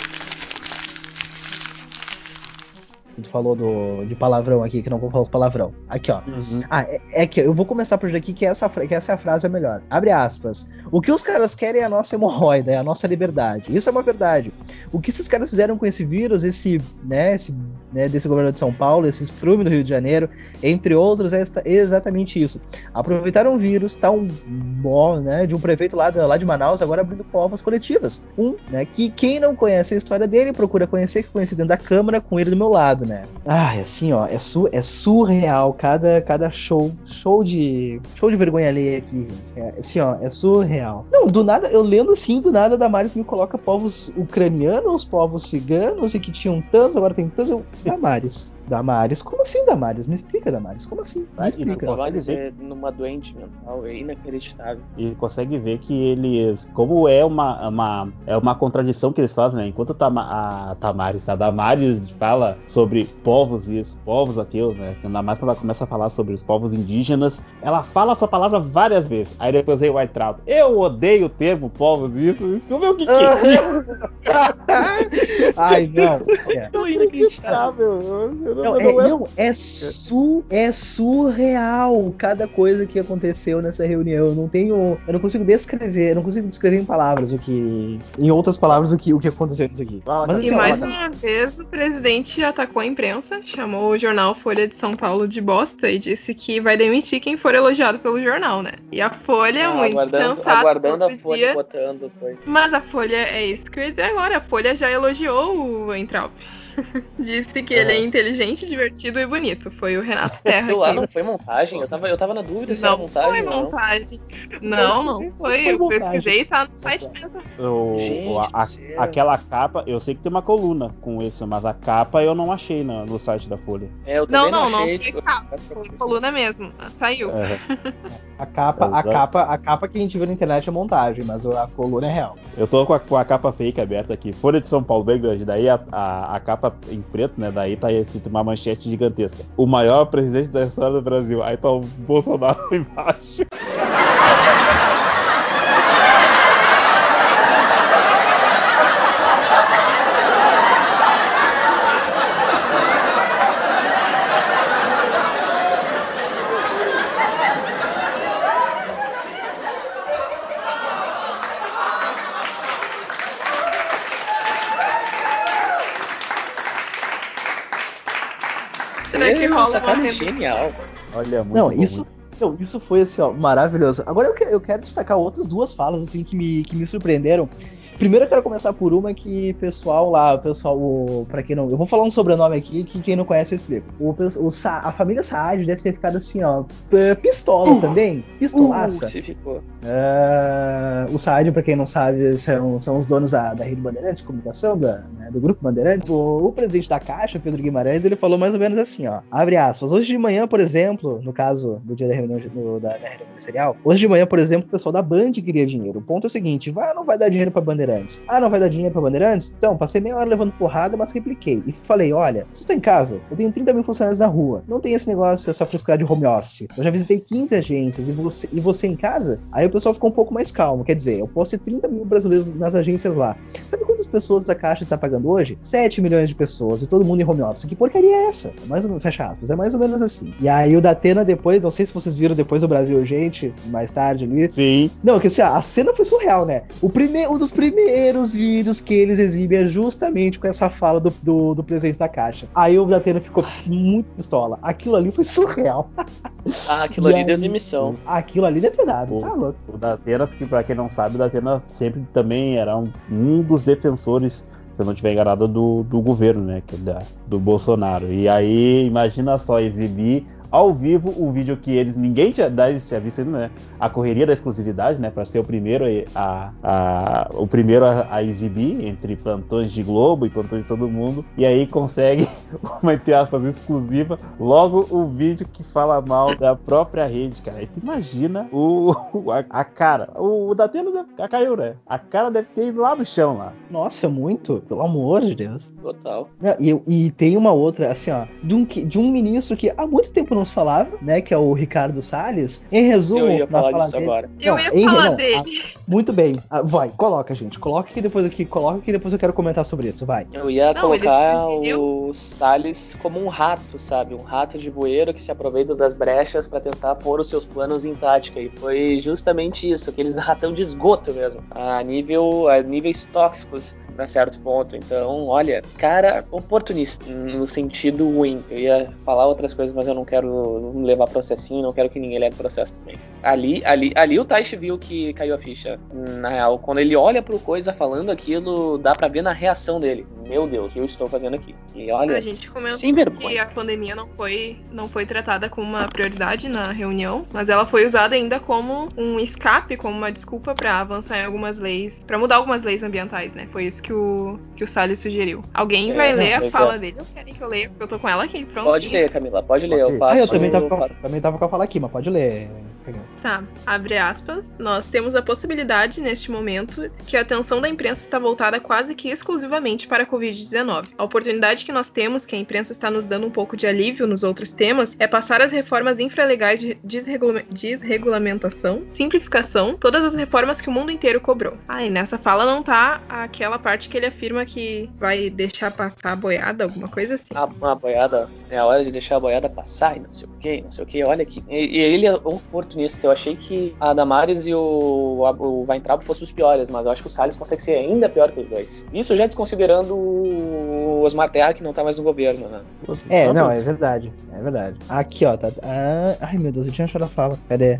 Que tu falou do, de palavrão aqui, que não vou falar os palavrão. Aqui, ó. Uhum. Ah, é, é que eu vou começar por aqui, que essa, que essa é a frase é melhor. Abre aspas. O que os caras querem é a nossa hemorroida, é a nossa liberdade. Isso é uma verdade. O que esses caras fizeram com esse vírus, esse, né, esse, né, desse governador de São Paulo, esse estrume do Rio de Janeiro, entre outros, é exatamente isso. Aproveitaram o vírus, tá um bom, né, de um prefeito lá, lá de Manaus, agora abrindo provas coletivas. Um, né, que quem não conhece a história dele, procura conhecer, que conheci dentro da Câmara, com ele do meu lado, né. Ah, assim, ó, é, su é surreal cada, cada show, show de show de vergonha alheia aqui, gente. É, assim, ó, é surreal. Não, do nada, eu lendo assim, do nada, Damares me coloca povos ucranianos, povos ciganos, e que tinham tantos, agora tem tantos. Eu, Damares. Damares, como assim, Damares? Me explica, Damares, como assim? Me explica. Damares é numa doente mental, é inacreditável. E consegue ver que eles, como é uma, uma, é uma contradição que eles fazem, né? Enquanto a Tamares, a Damares fala sobre povos isso, povos aquilo, né? Ainda mais quando ela começa a falar sobre os povos indígenas, ela fala essa palavra várias vezes. Aí depois vem o White Trout. Eu odeio o termo povos isso, isso que o que, que é Ai, não. É. Não, inacreditável. Não, é, não, é, su, é surreal cada coisa que aconteceu nessa reunião. Eu não tenho. Eu não consigo descrever, eu não consigo descrever em palavras o que. Em outras palavras, o que, o que aconteceu nisso aqui. Mas, assim, e mais uma vez o presidente atacou a imprensa, chamou o jornal Folha de São Paulo de bosta e disse que vai demitir quem for elogiado pelo jornal, né? E a Folha, ah, muito sensata, aguardando a Folha botando. Mas a Folha é isso que eu ia dizer agora. A Folha já elogiou o Entraub. Disse que uhum. ele é inteligente, divertido e bonito. Foi o Renato Terra. Aquilo lá não foi montagem? Eu tava, eu tava na dúvida se não era montagem. Foi montagem. Não, não, não foi. foi eu pesquisei e tá no site mesmo. O, Gente, a, a, aquela capa, eu sei que tem uma coluna com esse, mas a capa eu não achei no, no site da Folha. É, eu não, não, não achei. Não, foi capa, foi coluna mesmo. Saiu. É. A capa, a capa, a capa que a gente viu na internet é montagem, mas a coluna é real. Eu tô com a, com a capa fake aberta aqui. Folha de São Paulo, bem grande. Daí a, a, a capa em preto, né? Daí tá escrito uma manchete gigantesca. O maior presidente da história do Brasil. Aí tá o Bolsonaro embaixo. Nossa, cara, genial. Olha, muito Não, bom, isso, muito. não, isso foi assim, ó, maravilhoso. Agora eu, que, eu quero destacar outras duas falas assim que me, que me surpreenderam. Primeiro eu quero começar por uma que pessoal lá, o pessoal, para quem não, eu vou falar um sobrenome aqui que quem não conhece eu explico. O, o a família Saad deve ter ficado assim, ó, pistola uh, também, pistolaça. Uh, se ficou. Uh, o Saad, para quem não sabe, são, são os donos da, da Rede Bandeirantes de Comunicação, da, né, do Grupo Bandeirantes. O, o, presidente da Caixa, Pedro Guimarães, ele falou mais ou menos assim, ó, abre aspas. Hoje de manhã, por exemplo, no caso do dia da reunião do, da, da reunião ministerial, hoje de manhã, por exemplo, o pessoal da Band queria dinheiro. O ponto é o seguinte, vai ou não vai dar dinheiro para Bandeirantes? Bandeirantes. Ah, não vai dar dinheiro pra Bandeirantes? Então, passei meia hora levando porrada, mas repliquei. E falei: olha, vocês estão em casa? Eu tenho 30 mil funcionários na rua. Não tem esse negócio, essa frescura de home office. Eu já visitei 15 agências e você, e você em casa? Aí o pessoal ficou um pouco mais calmo. Quer dizer, eu posso ter 30 mil brasileiros nas agências lá. Sabe quantas pessoas a Caixa está pagando hoje? 7 milhões de pessoas e todo mundo em home office. Que porcaria é essa? É mais ou menos, fecha aspas, é mais ou menos assim. E aí o Datena depois, não sei se vocês viram depois do Brasil Gente, mais tarde ali. Sim. Não, que assim, a cena foi surreal, né? O primeiro, um dos primeiros vídeos vídeos que eles exibem é justamente com essa fala do, do, do presidente da caixa. Aí o Datena ficou muito pistola. Aquilo ali foi surreal. Ah, aquilo e ali aí, deu demissão. Aquilo ali deve ter dado, o, tá louco. O Datena, porque pra quem não sabe, o Datena sempre também era um, um dos defensores se eu não estiver enganado, do, do governo, né? Que é da, do Bolsonaro. E aí, imagina só exibir ao vivo o vídeo que eles ninguém tinha, tinha visto né? A correria da exclusividade, né? Para ser o primeiro a, a, o primeiro a, a, exibir entre plantões de Globo e plantões de todo mundo. E aí consegue uma entre aspas exclusiva. Logo o vídeo que fala mal da própria rede, cara. Aí tu imagina o, a, a cara. O, o Datena caiu, né? A cara deve ter ido lá no chão lá. Nossa, muito, pelo amor de Deus. Total. E, e tem uma outra, assim, ó, de um, de um ministro que há muito tempo não nos falava, né? Que é o Ricardo Salles. Em resumo, Eu ia na falar fala disso dele- agora. Eu Não, ia em- falar não, dele. ah, muito bem. Ah, vai, coloca, gente. Coloca aqui depois aqui, coloca aqui depois eu quero comentar sobre isso. Vai. Eu ia Não, colocar o Salles como um rato, sabe? Um rato de bueiro que se aproveita das brechas pra tentar pôr os seus planos em tática. E foi justamente isso, aqueles ratão de esgoto mesmo. A nível, a níveis tóxicos pra certo ponto. Então, olha, cara oportunista no sentido ruim. Eu ia falar outras coisas, mas eu não quero levar processinho, não quero que ninguém leve processo também. Ali, ali, ali o Taishi viu que caiu a ficha. Na real, quando ele olha pro coisa falando aquilo, dá pra ver na reação dele. Meu Deus, o que eu estou fazendo aqui? E olha, A gente comentou sem vergonha. que a pandemia não foi, não foi tratada como uma prioridade na reunião, mas ela foi usada ainda como um escape, como uma desculpa pra avançar em algumas leis, pra mudar algumas leis ambientais, né? Foi isso que o, que o Salles sugeriu. Alguém É, vai não, ler a fala é. dele? Ou querem que eu leia? Porque eu tô com ela aqui, pronto. Pode ler, Camila, pode ler. Eu faço. ah, eu também tava, eu com, faço- também tava com a fala aqui, mas pode ler. Tá, abre aspas. Nós temos a possibilidade, neste momento, que a atenção da imprensa está voltada quase que exclusivamente para a Covid-19. A oportunidade que nós temos, que a imprensa está nos dando um pouco de alívio nos outros temas, é passar as reformas infralegais de desregula- desregulamentação, simplificação, todas as reformas que o mundo inteiro cobrou. Ah, e nessa fala não tá aquela parte que ele afirma que vai deixar passar a boiada, alguma coisa assim. Ah, uma boiada, é a hora de deixar a boiada passar e não sei o que, não sei o que. Olha aqui. E, e ele é oportunista. Eu achei que a Damares e o, a- o Weintraub fossem os piores, mas eu acho que o Salles consegue ser ainda pior que os dois. Isso já desconsiderando o Osmar Terra, que não tá mais no governo, né? É, não, é verdade. É verdade. Aqui, ó, tá. ah, ai, meu Deus, eu tinha achado a fala. Cadê?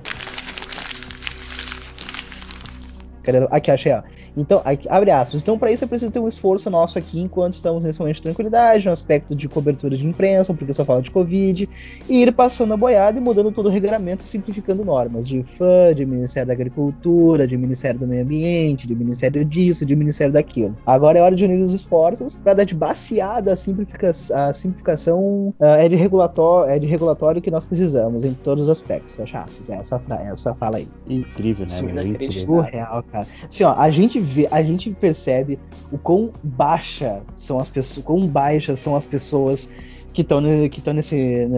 Cadê? Aqui, achei, ó. Então, abre aspas. Então, para isso é preciso ter um esforço nosso aqui enquanto estamos nesse momento de tranquilidade, no aspecto de cobertura de imprensa, porque só fala de Covid, e ir passando a boiada e mudando todo o regulamento, simplificando normas de fã, de Ministério da Agricultura, de Ministério do Meio Ambiente, de Ministério disso, de Ministério daquilo. Agora é hora de unir os esforços para dar de baseada a, simplifica a simplificação ah, é, de regulatório, é de regulatório que nós precisamos em todos os aspectos. Fecha aspas. É essa, essa fala aí. Incrível, né. Surreal, cara. Assim, ó, a gente vê, a gente percebe o quão baixa são as pessoas, quão baixas são as pessoas que estão que estão nesse,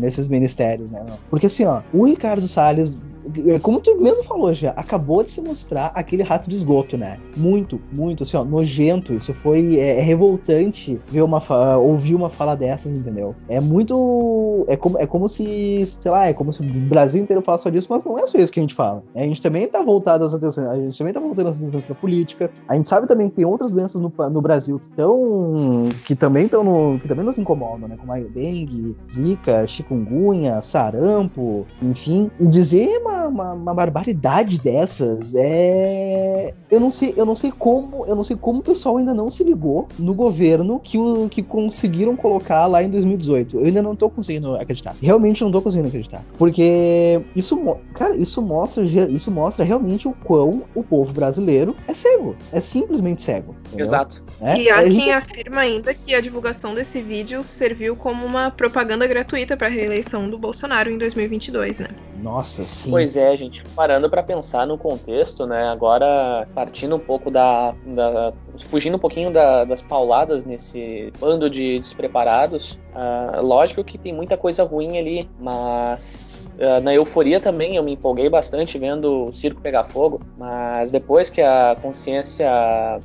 nesses ministérios, né? Porque assim, ó, o Ricardo Salles, como tu mesmo falou já, acabou de se mostrar aquele rato de esgoto, né? Muito, muito, assim, ó, nojento. Isso foi é, é revoltante ver uma ouvir uma fala dessas, entendeu? É muito, é como, é como se, sei lá, é como se o Brasil inteiro falasse só disso, mas não é só isso que a gente fala. né? A gente também tá voltado as atenções, a gente também tá voltando as atenções pra política. A gente sabe também que tem outras doenças no, no Brasil que estão, que também estão que também nos incomodam, né? Como a dengue, zika, chikungunya, sarampo, enfim. E dizer uma, uma, uma barbaridade dessas é, eu não sei, eu não sei como, eu não sei como o pessoal ainda não se ligou no governo que o que conseguiram colocar lá em 2018. Eu ainda não tô conseguindo acreditar. Realmente não tô conseguindo acreditar, porque isso, cara, isso mostra, isso mostra realmente o quão o povo brasileiro é cego, é simplesmente cego. entendeu? Exato. né? E há gente- quem afirma ainda que a divulgação desse vídeo serviu como uma propaganda gratuita para a reeleição do Bolsonaro em 2022, né? Nossa, sim. Pois é, gente, parando pra pensar no contexto, né? Agora partindo um pouco da. da- fugindo um pouquinho da- das pauladas nesse bando de despreparados. ah, lógico que tem muita coisa ruim ali, mas ah, na euforia também eu me empolguei bastante vendo o circo pegar fogo. Mas depois que a consciência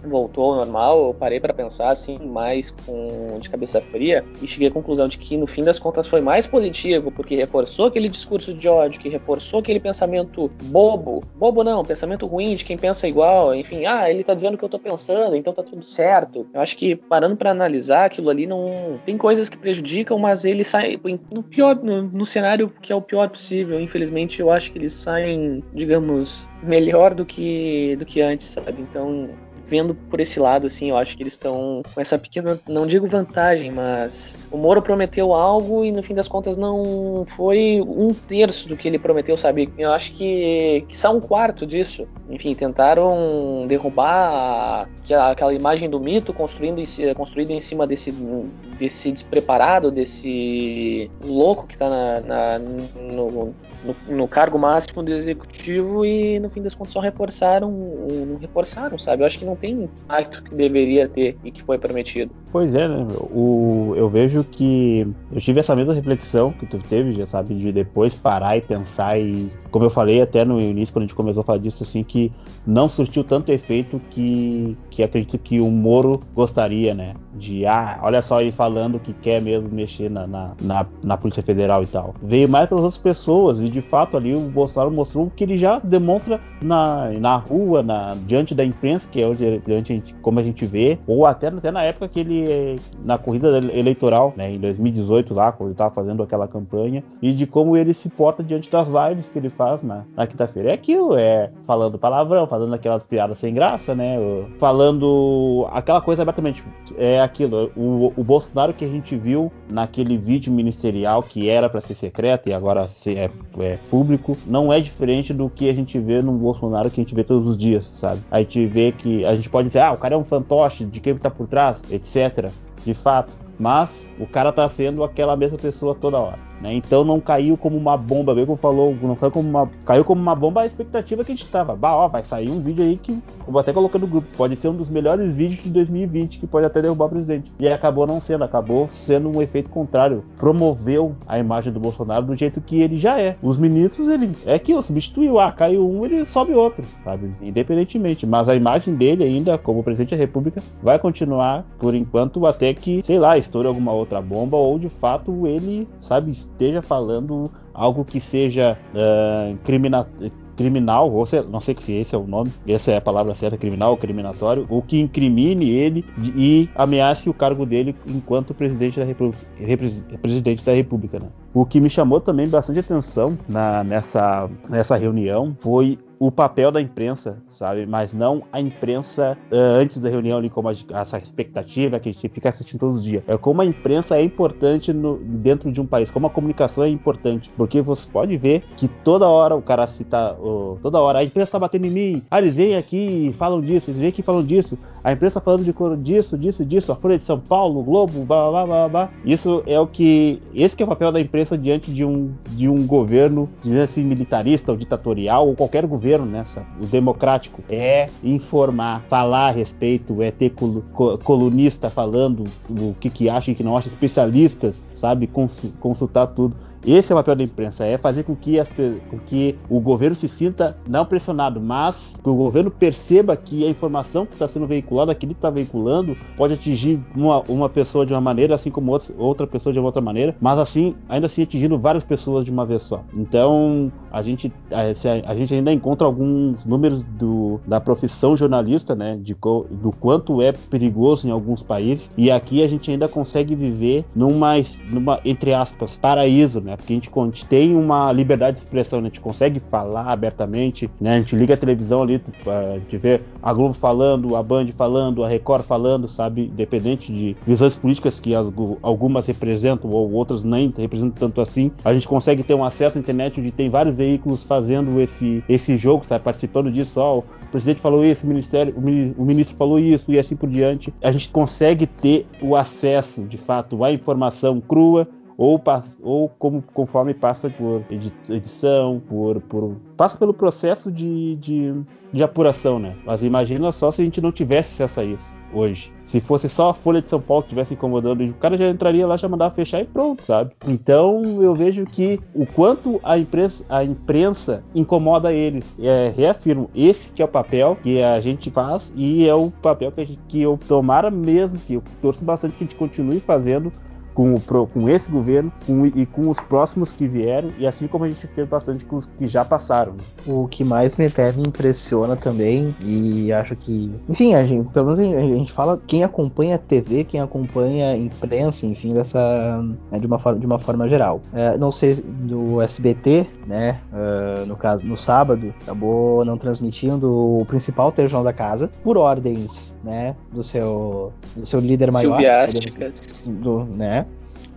voltou ao normal, eu parei pra pensar assim, mais com de cabeça fria, e cheguei à conclusão de que no fim das contas foi mais positivo, porque reforçou aquele discurso de ódio, que reforçou aquele pensamento bobo, bobo não, pensamento ruim de quem pensa igual, enfim, ah, ele tá dizendo o que eu tô pensando, então tá tudo certo. Eu acho que parando pra analisar aquilo ali não tem coisas que prejudicam, mas ele sai no pior no, no cenário que é o pior possível. Infelizmente, eu acho que eles saem, digamos, melhor do que do que antes, sabe? Então, vendo por esse lado, assim, eu acho que eles estão com essa pequena, não digo vantagem, mas o Moro prometeu algo e no fim das contas não foi um terço do que ele prometeu, sabe? Eu acho que, que só um quarto disso. Enfim, tentaram derrubar aquela, aquela imagem do mito construindo em, construído em cima desse, desse despreparado, desse louco que tá na, na- no, no, no, cargo máximo do executivo e no fim das contas só reforçaram, não reforçaram, sabe? Eu acho que não tem impacto que deveria ter e que foi prometido. Pois é, né? O, eu vejo que eu tive essa mesma reflexão que tu teve, já sabe, de depois parar e pensar e, como eu falei até no início quando a gente começou a falar disso, assim, que não surtiu tanto efeito que, que acredito que o Moro gostaria, né? De, ah, olha só ele falando que quer mesmo mexer na, na, na, na Polícia Federal e tal. Veio mais pelas outras pessoas e de fato ali o Bolsonaro mostrou que ele já demonstra na, na rua, na, diante da imprensa, que é hoje, diante, como a gente vê, ou até, até na época que ele, na corrida eleitoral, né, em 2018 lá, quando ele estava fazendo aquela campanha, e de como ele se porta diante das lives que ele faz na, na quinta-feira. É aquilo, é falando palavrão, falando aquelas piadas sem graça, né, falando aquela coisa abertamente, é aquilo, o, o Bolsonaro que a gente viu naquele vídeo ministerial que era para ser secreto e agora é, é, público, não é diferente do que a gente vê no Bolsonaro que a gente vê todos os dias, sabe? A gente vê que a gente pode dizer, ah, o cara é um fantoche, de quem tá por trás, etc. De fato, mas o cara tá sendo aquela mesma pessoa toda hora. Né? Então não caiu como uma bomba, bem como falou, não caiu como uma, caiu como uma bomba a expectativa que a gente tava. Bah, ó, vai sair um vídeo aí que eu vou até colocar no grupo, pode ser um dos melhores vídeos de 2020 que pode até derrubar o presidente. E acabou não sendo, acabou sendo um efeito contrário. Promoveu a imagem do Bolsonaro do jeito que ele já é. Os ministros, ele é que substituiu, ah, caiu um, ele sobe outro, sabe? Independentemente, mas a imagem dele ainda como presidente da República vai continuar por enquanto até que, sei lá, estoure alguma outra bomba ou de fato ele, sabe, esteja falando algo que seja uh, crimina criminal, ou sei, não sei se esse é o nome, essa é a palavra certa, criminal ou criminatório, ou que incrimine ele e ameace o cargo dele enquanto presidente da República, presidente da República. Né? O que me chamou também bastante atenção na, nessa, nessa reunião foi o papel da imprensa, sabe? Mas não a imprensa uh, antes da reunião ali, como a, essa expectativa que a gente fica assistindo todos os dias. É como a imprensa é importante no, dentro de um país, como a comunicação é importante. Porque você pode ver que toda hora o cara cita, uh, toda hora a imprensa tá batendo em mim, ah, eles vêm aqui e falam disso, eles vêm aqui e falam disso, a imprensa falando de disso, disso, disso, a Folha de São Paulo, o Globo, blá blá blá blá. Isso é o que. Esse que é o papel da imprensa diante de um, de um governo, assim, militarista ou ditatorial, ou qualquer governo governo, né, o democrático, é informar, falar a respeito, é ter colunista falando o que, que acha e que não acha, especialistas, sabe, consultar tudo. Esse é o papel da imprensa, é fazer com que, as, com que o governo se sinta não pressionado, mas que o governo perceba que a informação que está sendo veiculada, aquilo que está veiculando, pode atingir uma, uma pessoa de uma maneira, assim como outra, outra pessoa de outra maneira, mas assim, ainda assim atingindo várias pessoas de uma vez só. Então, a gente, a, a gente ainda encontra alguns números do, da profissão jornalista, né, de, do quanto é perigoso em alguns países, e aqui a gente ainda consegue viver numa, numa entre aspas, paraíso, né? Né? Porque a gente, a gente tem uma liberdade de expressão, né? A gente consegue falar abertamente, né? A gente liga a televisão ali, a gente vê a Globo falando, a Band falando, a Record falando, sabe? Independente de visões políticas que algumas representam ou outras nem representam tanto assim, a gente consegue ter um acesso à internet onde tem vários veículos fazendo esse, esse jogo, sabe? Participando disso, ó, o presidente falou isso, o ministério, o ministro falou isso e assim por diante. A gente consegue ter o acesso, de fato, à informação crua ou, ou como, conforme passa por edição, por, por passa pelo processo de, de, de, apuração, né? Mas imagina só se a gente não tivesse acesso a isso hoje. Se fosse só a Folha de São Paulo que estivesse incomodando, o cara já entraria lá, já mandava fechar e pronto, sabe? Então eu vejo que o quanto a imprensa, a imprensa incomoda eles. É, reafirmo, esse que é o papel que a gente faz e é o papel que, gente, que eu tomara mesmo, que eu torço bastante que a gente continue fazendo com, o, com esse governo com, e com os próximos que vieram, e assim como a gente fez bastante com os que já passaram. O que mais me até me impressiona também, e acho que, enfim, a gente, pelo menos a gente fala, quem acompanha a TV, quem acompanha a imprensa, enfim, dessa, né, de, uma forma, de uma forma geral. É, não sei, do SBT, né, uh, no caso, no sábado, acabou não transmitindo o principal telejornal da casa, por ordens, né, do seu, do seu líder maior. Silviásticas. Do, né,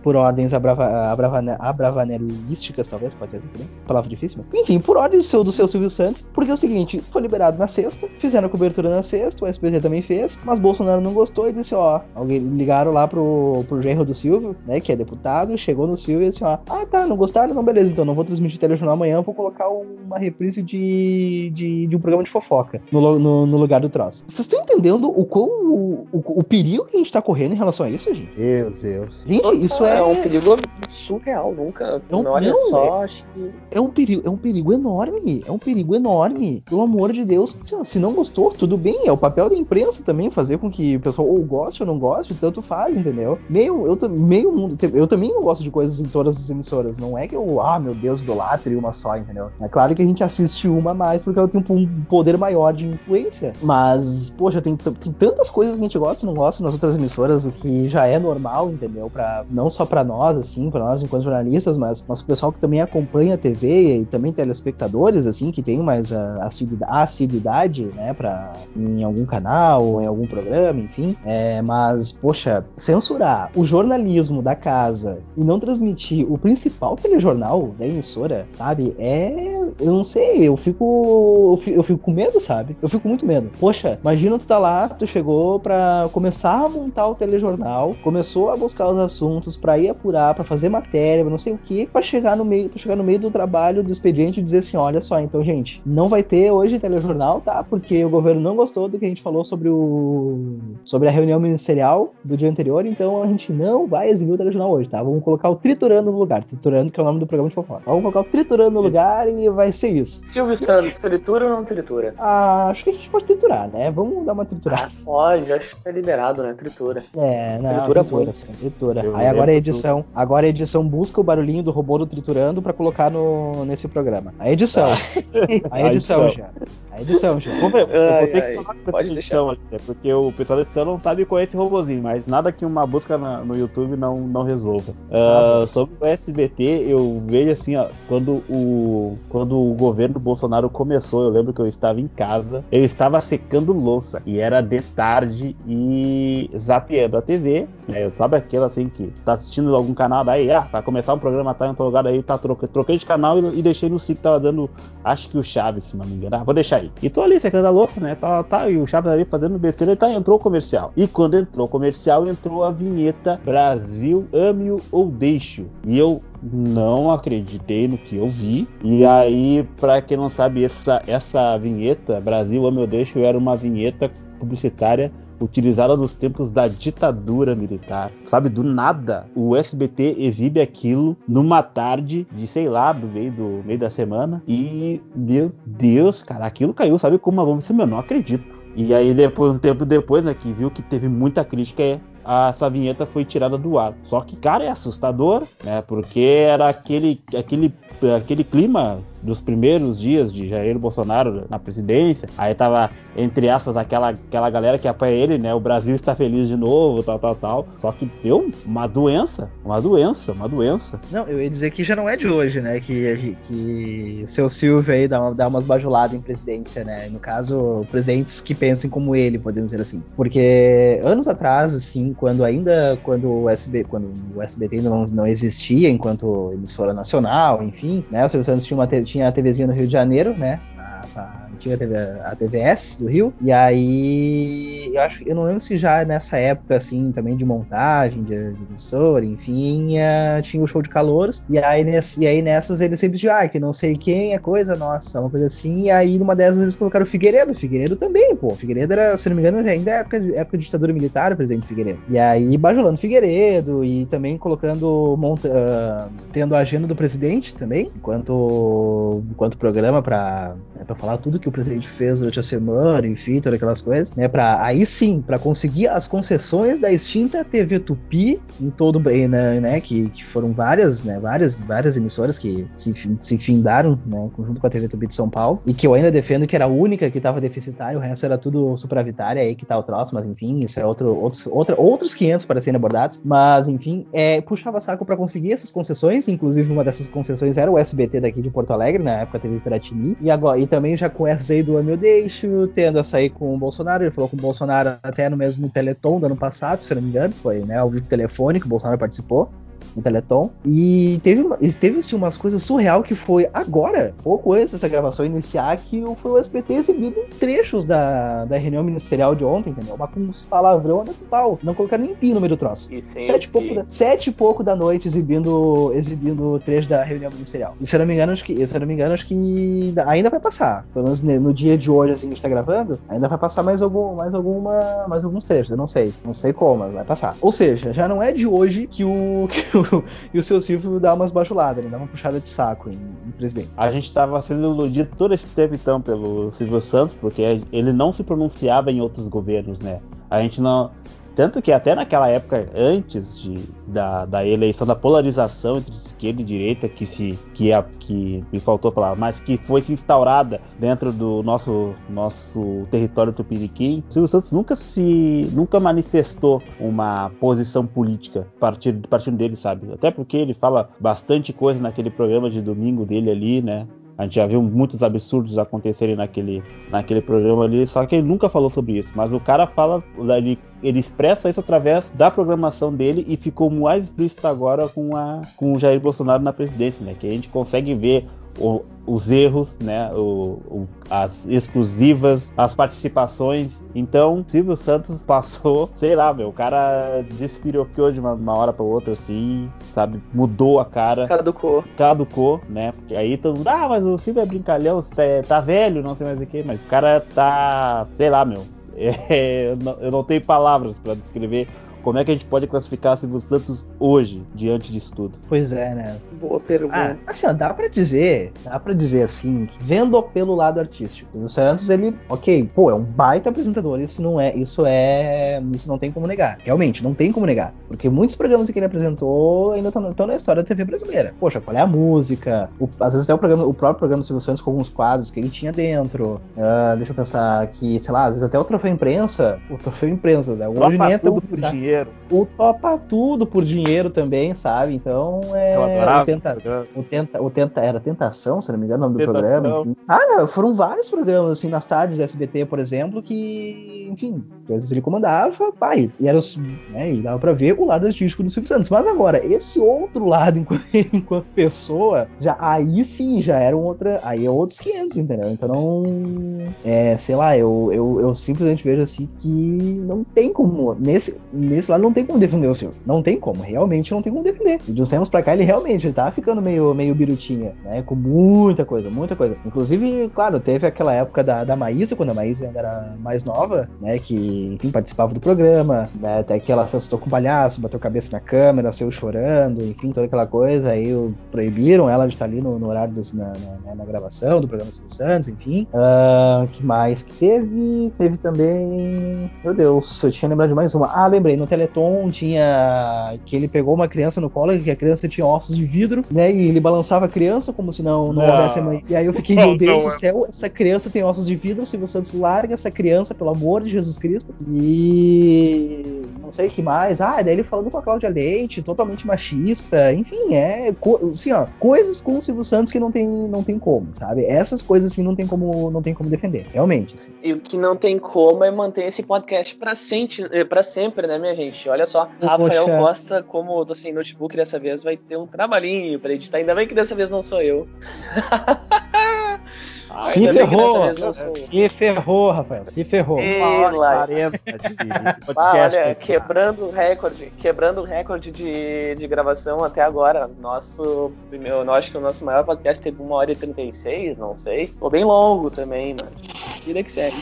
por ordens abrava, abrava, abravanelísticas, talvez, pode ser também. Palavra difícil, mas. Enfim, por ordem do seu, do seu Silvio Santos, porque é o seguinte, foi liberado na sexta, fizeram a cobertura na sexta, o SBT também fez, mas Bolsonaro não gostou e disse, ó, alguém ligaram lá pro, pro genro do Silvio, né, que é deputado, chegou no Silvio e disse, ó, ah, tá, não gostaram? Não, beleza, então não vou transmitir telejornal amanhã, vou colocar uma reprise de, de, de um programa de fofoca no, no, no lugar do troço. Vocês estão entendendo o quão o, o, o, perigo que a gente tá correndo em relação a isso, gente? Meu Deus. Gente, isso é... É um perigo surreal, nunca. É um, olha não, só, é, acho que... É um, perigo, é um perigo enorme, é um perigo enorme. Pelo amor de Deus, se não gostou, tudo bem, é o papel da imprensa também fazer com que o pessoal ou goste ou não goste, tanto faz, entendeu? Meio, eu, meio mundo, eu também não gosto de coisas em todas as emissoras, não é que eu, ah, meu Deus, idolatre uma só, entendeu? É claro que a gente assiste uma mais porque ela tem um poder maior de influência, mas, poxa, tem, tem tantas coisas que a gente gosta e não gosta nas outras emissoras, o que já é normal, entendeu? Pra, não só para nós, assim, para nós enquanto jornalistas, mas, mas o pessoal que também acompanha a TV e também telespectadores, assim, que tem mais a, a assiduidade, né, pra, em algum canal ou em algum programa, enfim. É, mas, poxa, censurar o jornalismo da casa e não transmitir o principal telejornal da emissora, sabe? É. Eu não sei, eu fico. Eu fico, eu fico com medo, sabe? Eu fico muito medo. Poxa, imagina tu tá lá, tu chegou pra começar a montar o telejornal, começou a buscar os assuntos para ir apurar, para fazer matéria, não sei o que, para chegar no meio, para chegar no meio do trabalho do expediente e dizer assim, olha só, então gente, não vai ter hoje telejornal, tá? Porque o governo não gostou do que a gente falou sobre o sobre a reunião ministerial do dia anterior, então a gente não vai exibir o telejornal hoje, tá? Vamos colocar o triturando no lugar, triturando que é o nome do programa de fofoca. Vamos colocar o triturando no lugar e vai ser isso. Silvio Santos, tritura ou não tritura? Ah, acho que a gente pode triturar, né? Vamos dar uma triturada. Ah, pode, acho que é liberado, né? Tritura. É, não, tritura, tritura, tritura. Aí agora a edição, agora a edição busca o barulhinho do robô do triturando para colocar no nesse programa. A edição. a edição já. A edição já. Vamos ver, eu vou ter que falar com essa edição aqui, né? porque o pessoal da edição não sabe qual é esse robôzinho, mas nada que uma busca na, no YouTube não, não resolva. Uh, sobre o SBT, eu vejo assim, ó, quando o, quando o governo Bolsonaro começou, eu lembro que eu estava em casa, eu estava secando louça, e era de tarde e zapeando a TV, né? Sabe aquela assim que tá assistindo algum canal, daí, ah, vai começar um programa, tá em outro lugar, aí tá troquei, troquei de canal e, e deixei no sítio, tava dando, acho que o Chaves, se não me engano. Ah, vou deixar aí. E tô ali secando a louça, né? Tá, tá, e o Chaves ali fazendo besteira, e tá, entrou o comercial. E quando entrou o comercial, entrou a vinheta Brasil, ame-o ou deixe-o. E eu não acreditei no que eu vi. E aí, para quem não sabe, essa, essa vinheta, Brasil, ame ou deixe-o, era uma vinheta publicitária utilizada nos tempos da ditadura militar. Sabe, do nada, o SBT exibe aquilo numa tarde de, sei lá, do meio, do meio da semana. E, meu Deus, cara, aquilo caiu, sabe, como uma bomba. Assim, eu não acredito. E aí, depois, um tempo depois, né, que viu que teve muita crítica, é, essa vinheta foi tirada do ar. Só que, cara, é assustador, né? Porque era aquele, aquele, aquele clima dos primeiros dias de Jair Bolsonaro na presidência. Aí tava, entre aspas, aquela, aquela galera que apoia ele, né? O Brasil está feliz de novo, tal, tal, tal. Só que deu uma doença, uma doença, uma doença. Não, eu ia dizer que já não é de hoje, né? Que, que seu Silvio aí dá, uma, dá umas bajuladas em presidência, né? No caso, presidentes que pensem como ele, podemos dizer assim. Porque anos atrás, assim, quando ainda, quando o SB, quando o SBT não, não existia enquanto emissora nacional, enfim, né? O Silvio Santos tinha uma tinha a TVzinha no Rio de Janeiro, né? A, antiga TV, a TVS do Rio. E aí, eu acho, eu não lembro se já nessa época, assim, também de montagem, de, emissora, enfim, uh, tinha o show de calouros. E aí, nesse, e aí nessas eles sempre diziam, ah, que não sei quem é coisa nossa, uma coisa assim. E aí numa dessas eles colocaram o Figueiredo. O Figueiredo também, pô. O Figueiredo era, se não me engano, ainda é época, época de ditadura militar, o presidente Figueiredo. E aí bajulando Figueiredo e também colocando, monta, uh, tendo a agenda do presidente também, enquanto, enquanto programa para para falar tudo que o presidente fez durante a semana, enfim, todas aquelas coisas, né? Para aí sim, para conseguir as concessões da extinta TV Tupi em todo bem, né, né? Que, que foram várias, né? Várias, várias emissoras que se, se findaram, né? Junto com a TV Tupi de São Paulo e que eu ainda defendo que era a única que estava deficitária, o resto era tudo supravitária, aí que tá o troço, mas enfim, isso é outro, outros, outra, outros 500 para serem abordados, mas enfim, é, puxava saco para conseguir essas concessões, inclusive uma dessas concessões era o SBT daqui de Porto Alegre, na época teve Piratini, e agora e também já com essas aí do Ame Deixo, tendo a sair com o Bolsonaro, ele falou com o Bolsonaro até no mesmo Teleton do ano passado, se eu não me engano, foi né, ao vivo telefônico, o Bolsonaro participou. No Teleton. E teve, teve assim, umas coisas surreal que foi agora, pouco antes dessa gravação iniciar, que foi o SBT exibindo trechos da, da reunião ministerial de ontem, entendeu? Mas com uns palavrão da total. Não colocaram nem pi no meio do troço. Sete e, pouco da, sete e pouco da noite exibindo, exibindo trecho da reunião ministerial. E se eu não me engano, acho que, se eu não me engano, acho que ainda vai passar. Pelo menos no dia de hoje, assim, que a gente tá gravando, ainda vai passar mais, algum, mais, alguma, mais alguns trechos. Eu não sei. Não sei como, mas vai passar. Ou seja, já não é de hoje que o, que o, que o seu Silvio dá umas bajuladas, ele dá uma puxada de saco em, em presidente. A gente tava sendo iludido todo esse tempo, então, pelo Silvio Santos, porque ele não se pronunciava em outros governos, né? A gente não. Tanto que até naquela época, antes de, da, da eleição, da polarização entre esquerda e direita, que se que, a, que me faltou falar, mas que foi instaurada dentro do nosso, nosso território tupiniquim, Silvio Santos nunca se nunca manifestou uma posição política a partir dele, sabe? Até porque ele fala bastante coisa naquele programa de domingo dele ali, né? A gente já viu muitos absurdos acontecerem naquele, naquele programa ali, só que ele nunca falou sobre isso. Mas o cara fala, ele, ele expressa isso através da programação dele e ficou mais explícito agora com, a, com o Jair Bolsonaro na presidência, né? Que a gente consegue ver o, os erros, né, o, o, as exclusivas, as participações. Então, Silvio Santos passou, sei lá, meu, o cara despirocou de uma, uma hora para outra, assim, sabe, mudou a cara. Caducou. Caducou, né? Porque aí todo mundo, ah, mas o Silvio é brincalhão, tá, tá velho, não sei mais o que, mas o cara tá, sei lá, meu. É, eu, não, eu não tenho palavras para descrever como é que a gente pode classificar Silvio Santos hoje, diante disso tudo? Pois é, né? Boa pergunta. Ah, assim, ó, dá pra dizer, dá pra dizer assim, que vendo pelo lado artístico, Silvio Santos, ele, ok, pô, é um baita apresentador, isso não é, isso é, isso não tem como negar. Realmente, não tem como negar. Porque muitos programas que ele apresentou ainda estão na história da TV brasileira. Poxa, qual é a música? O, às vezes até o, programa, o próprio programa do Silvio Santos com alguns quadros que ele tinha dentro. Uh, deixa eu pensar aqui, sei lá, às vezes até o troféu imprensa, o troféu imprensa, né? Hoje nem é tão dinheiro. O topa tudo por dinheiro também, sabe? Então é. Eu adorava o tenta, o tenta, o tenta, era Tentação, se não me engano, o nome do tentação. programa. Enfim. Ah, foram vários programas, assim, nas tardes do SBT, por exemplo, que, enfim, às vezes ele comandava, pai, e era né, e dava pra ver o lado artístico do Silvio Santos. Mas agora, esse outro lado, enquanto, enquanto pessoa, já aí sim, já era um outra. Aí é outros 500, entendeu? Então não. É, sei lá, eu, eu, eu simplesmente vejo assim que não tem como. Nesse, nesse esse lado não tem como defender o senhor. Não tem como, realmente não tem como defender. E de uns tempos pra cá ele realmente ele tá ficando meio, meio birutinha, né? Com muita coisa, muita coisa. Inclusive, claro, teve aquela época da, da Maísa, quando a Maísa ainda era mais nova, né? Que, enfim, participava do programa, né? Até que ela se assustou com o palhaço, bateu cabeça na câmera, saiu chorando, enfim, toda aquela coisa. Aí proibiram ela de estar ali no, no horário dos, na, na, na, gravação do programa Silvio Santos, enfim. Uh, que mais que teve? Teve também. Meu Deus, eu tinha lembrado de mais uma. Ah, lembrei, no Teleton tinha que ele pegou uma criança no colo que a criança tinha ossos de vidro, né? E ele balançava a criança como se não, não, não. houvesse a mãe. E aí eu fiquei, meu Deus do é. céu, essa criança tem ossos de vidro, Silvio Santos larga essa criança, pelo amor de Jesus Cristo. E não sei o que mais. Ah, daí ele falando com a Cláudia Leite, totalmente machista. Enfim, é assim, ó, coisas com o Silvio Santos que não tem, não tem como, sabe? Essas coisas assim não tem como, não tem como defender, realmente. Assim. E o que não tem como é manter esse podcast para sempre, para sempre, né, minha gente? Olha só, Rafael Poxa. Costa, como eu tô sem notebook dessa vez, vai ter um trabalhinho pra editar. Ainda bem que dessa vez não sou eu. se ferrou, se ferrou, Rafael, se ferrou. olha, quebrando o recorde, quebrando o recorde de, de gravação até agora. Nosso, eu acho que o nosso maior podcast teve 1 hora e 36, não sei. Ficou bem longo também, mas vida que segue.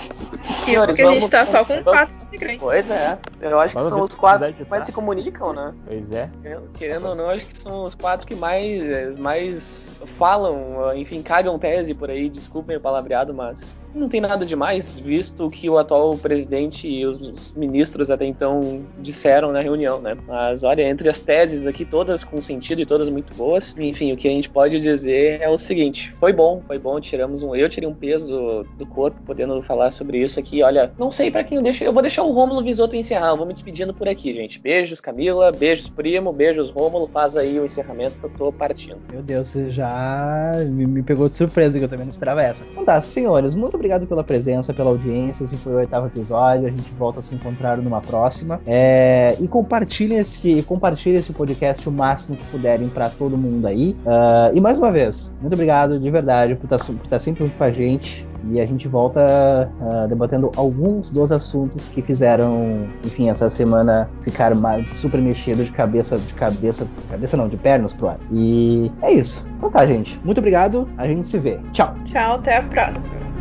Senhores, porque a gente tá só com quatro integrantes. Pois é, eu acho que são os quatro que mais se comunicam, né? Pois é. Querendo ou não, acho que são os quatro que mais, mais falam, enfim, cagam tese por aí, desculpa desculpem o palavreado, mas não tem nada demais, visto que o atual presidente e os ministros até então disseram na reunião, né? Mas olha, entre as teses aqui, todas com sentido e todas muito boas, enfim, o que a gente pode dizer é o seguinte: foi bom, foi bom, tiramos um. Eu tirei um peso do corpo podendo falar sobre isso aqui. Olha, não sei para quem eu deixo, eu vou deixar o Rômulo Visoto encerrar, eu vou me despedindo por aqui, gente. Beijos, Camila, beijos, primo, beijos, Rômulo, faz aí o encerramento que eu tô partindo. Meu Deus, você já me, pegou de surpresa que eu também não esperava essa. Então tá, senhores, muito obrigado obrigado pela presença, pela audiência. Esse foi o oitavo episódio. A gente volta a se encontrar numa próxima. É, e compartilhem esse, compartilhem esse podcast o máximo que puderem para todo mundo aí. Uh, e mais uma vez, muito obrigado de verdade por estar, tá tá sempre junto com a gente. E a gente volta uh, debatendo alguns dos assuntos que fizeram, enfim, essa semana ficar super mexido de cabeça, de cabeça, cabeça não, de pernas pro ar. E é isso. Então tá, gente. Muito obrigado. A gente se vê. Tchau. Tchau, até a próxima.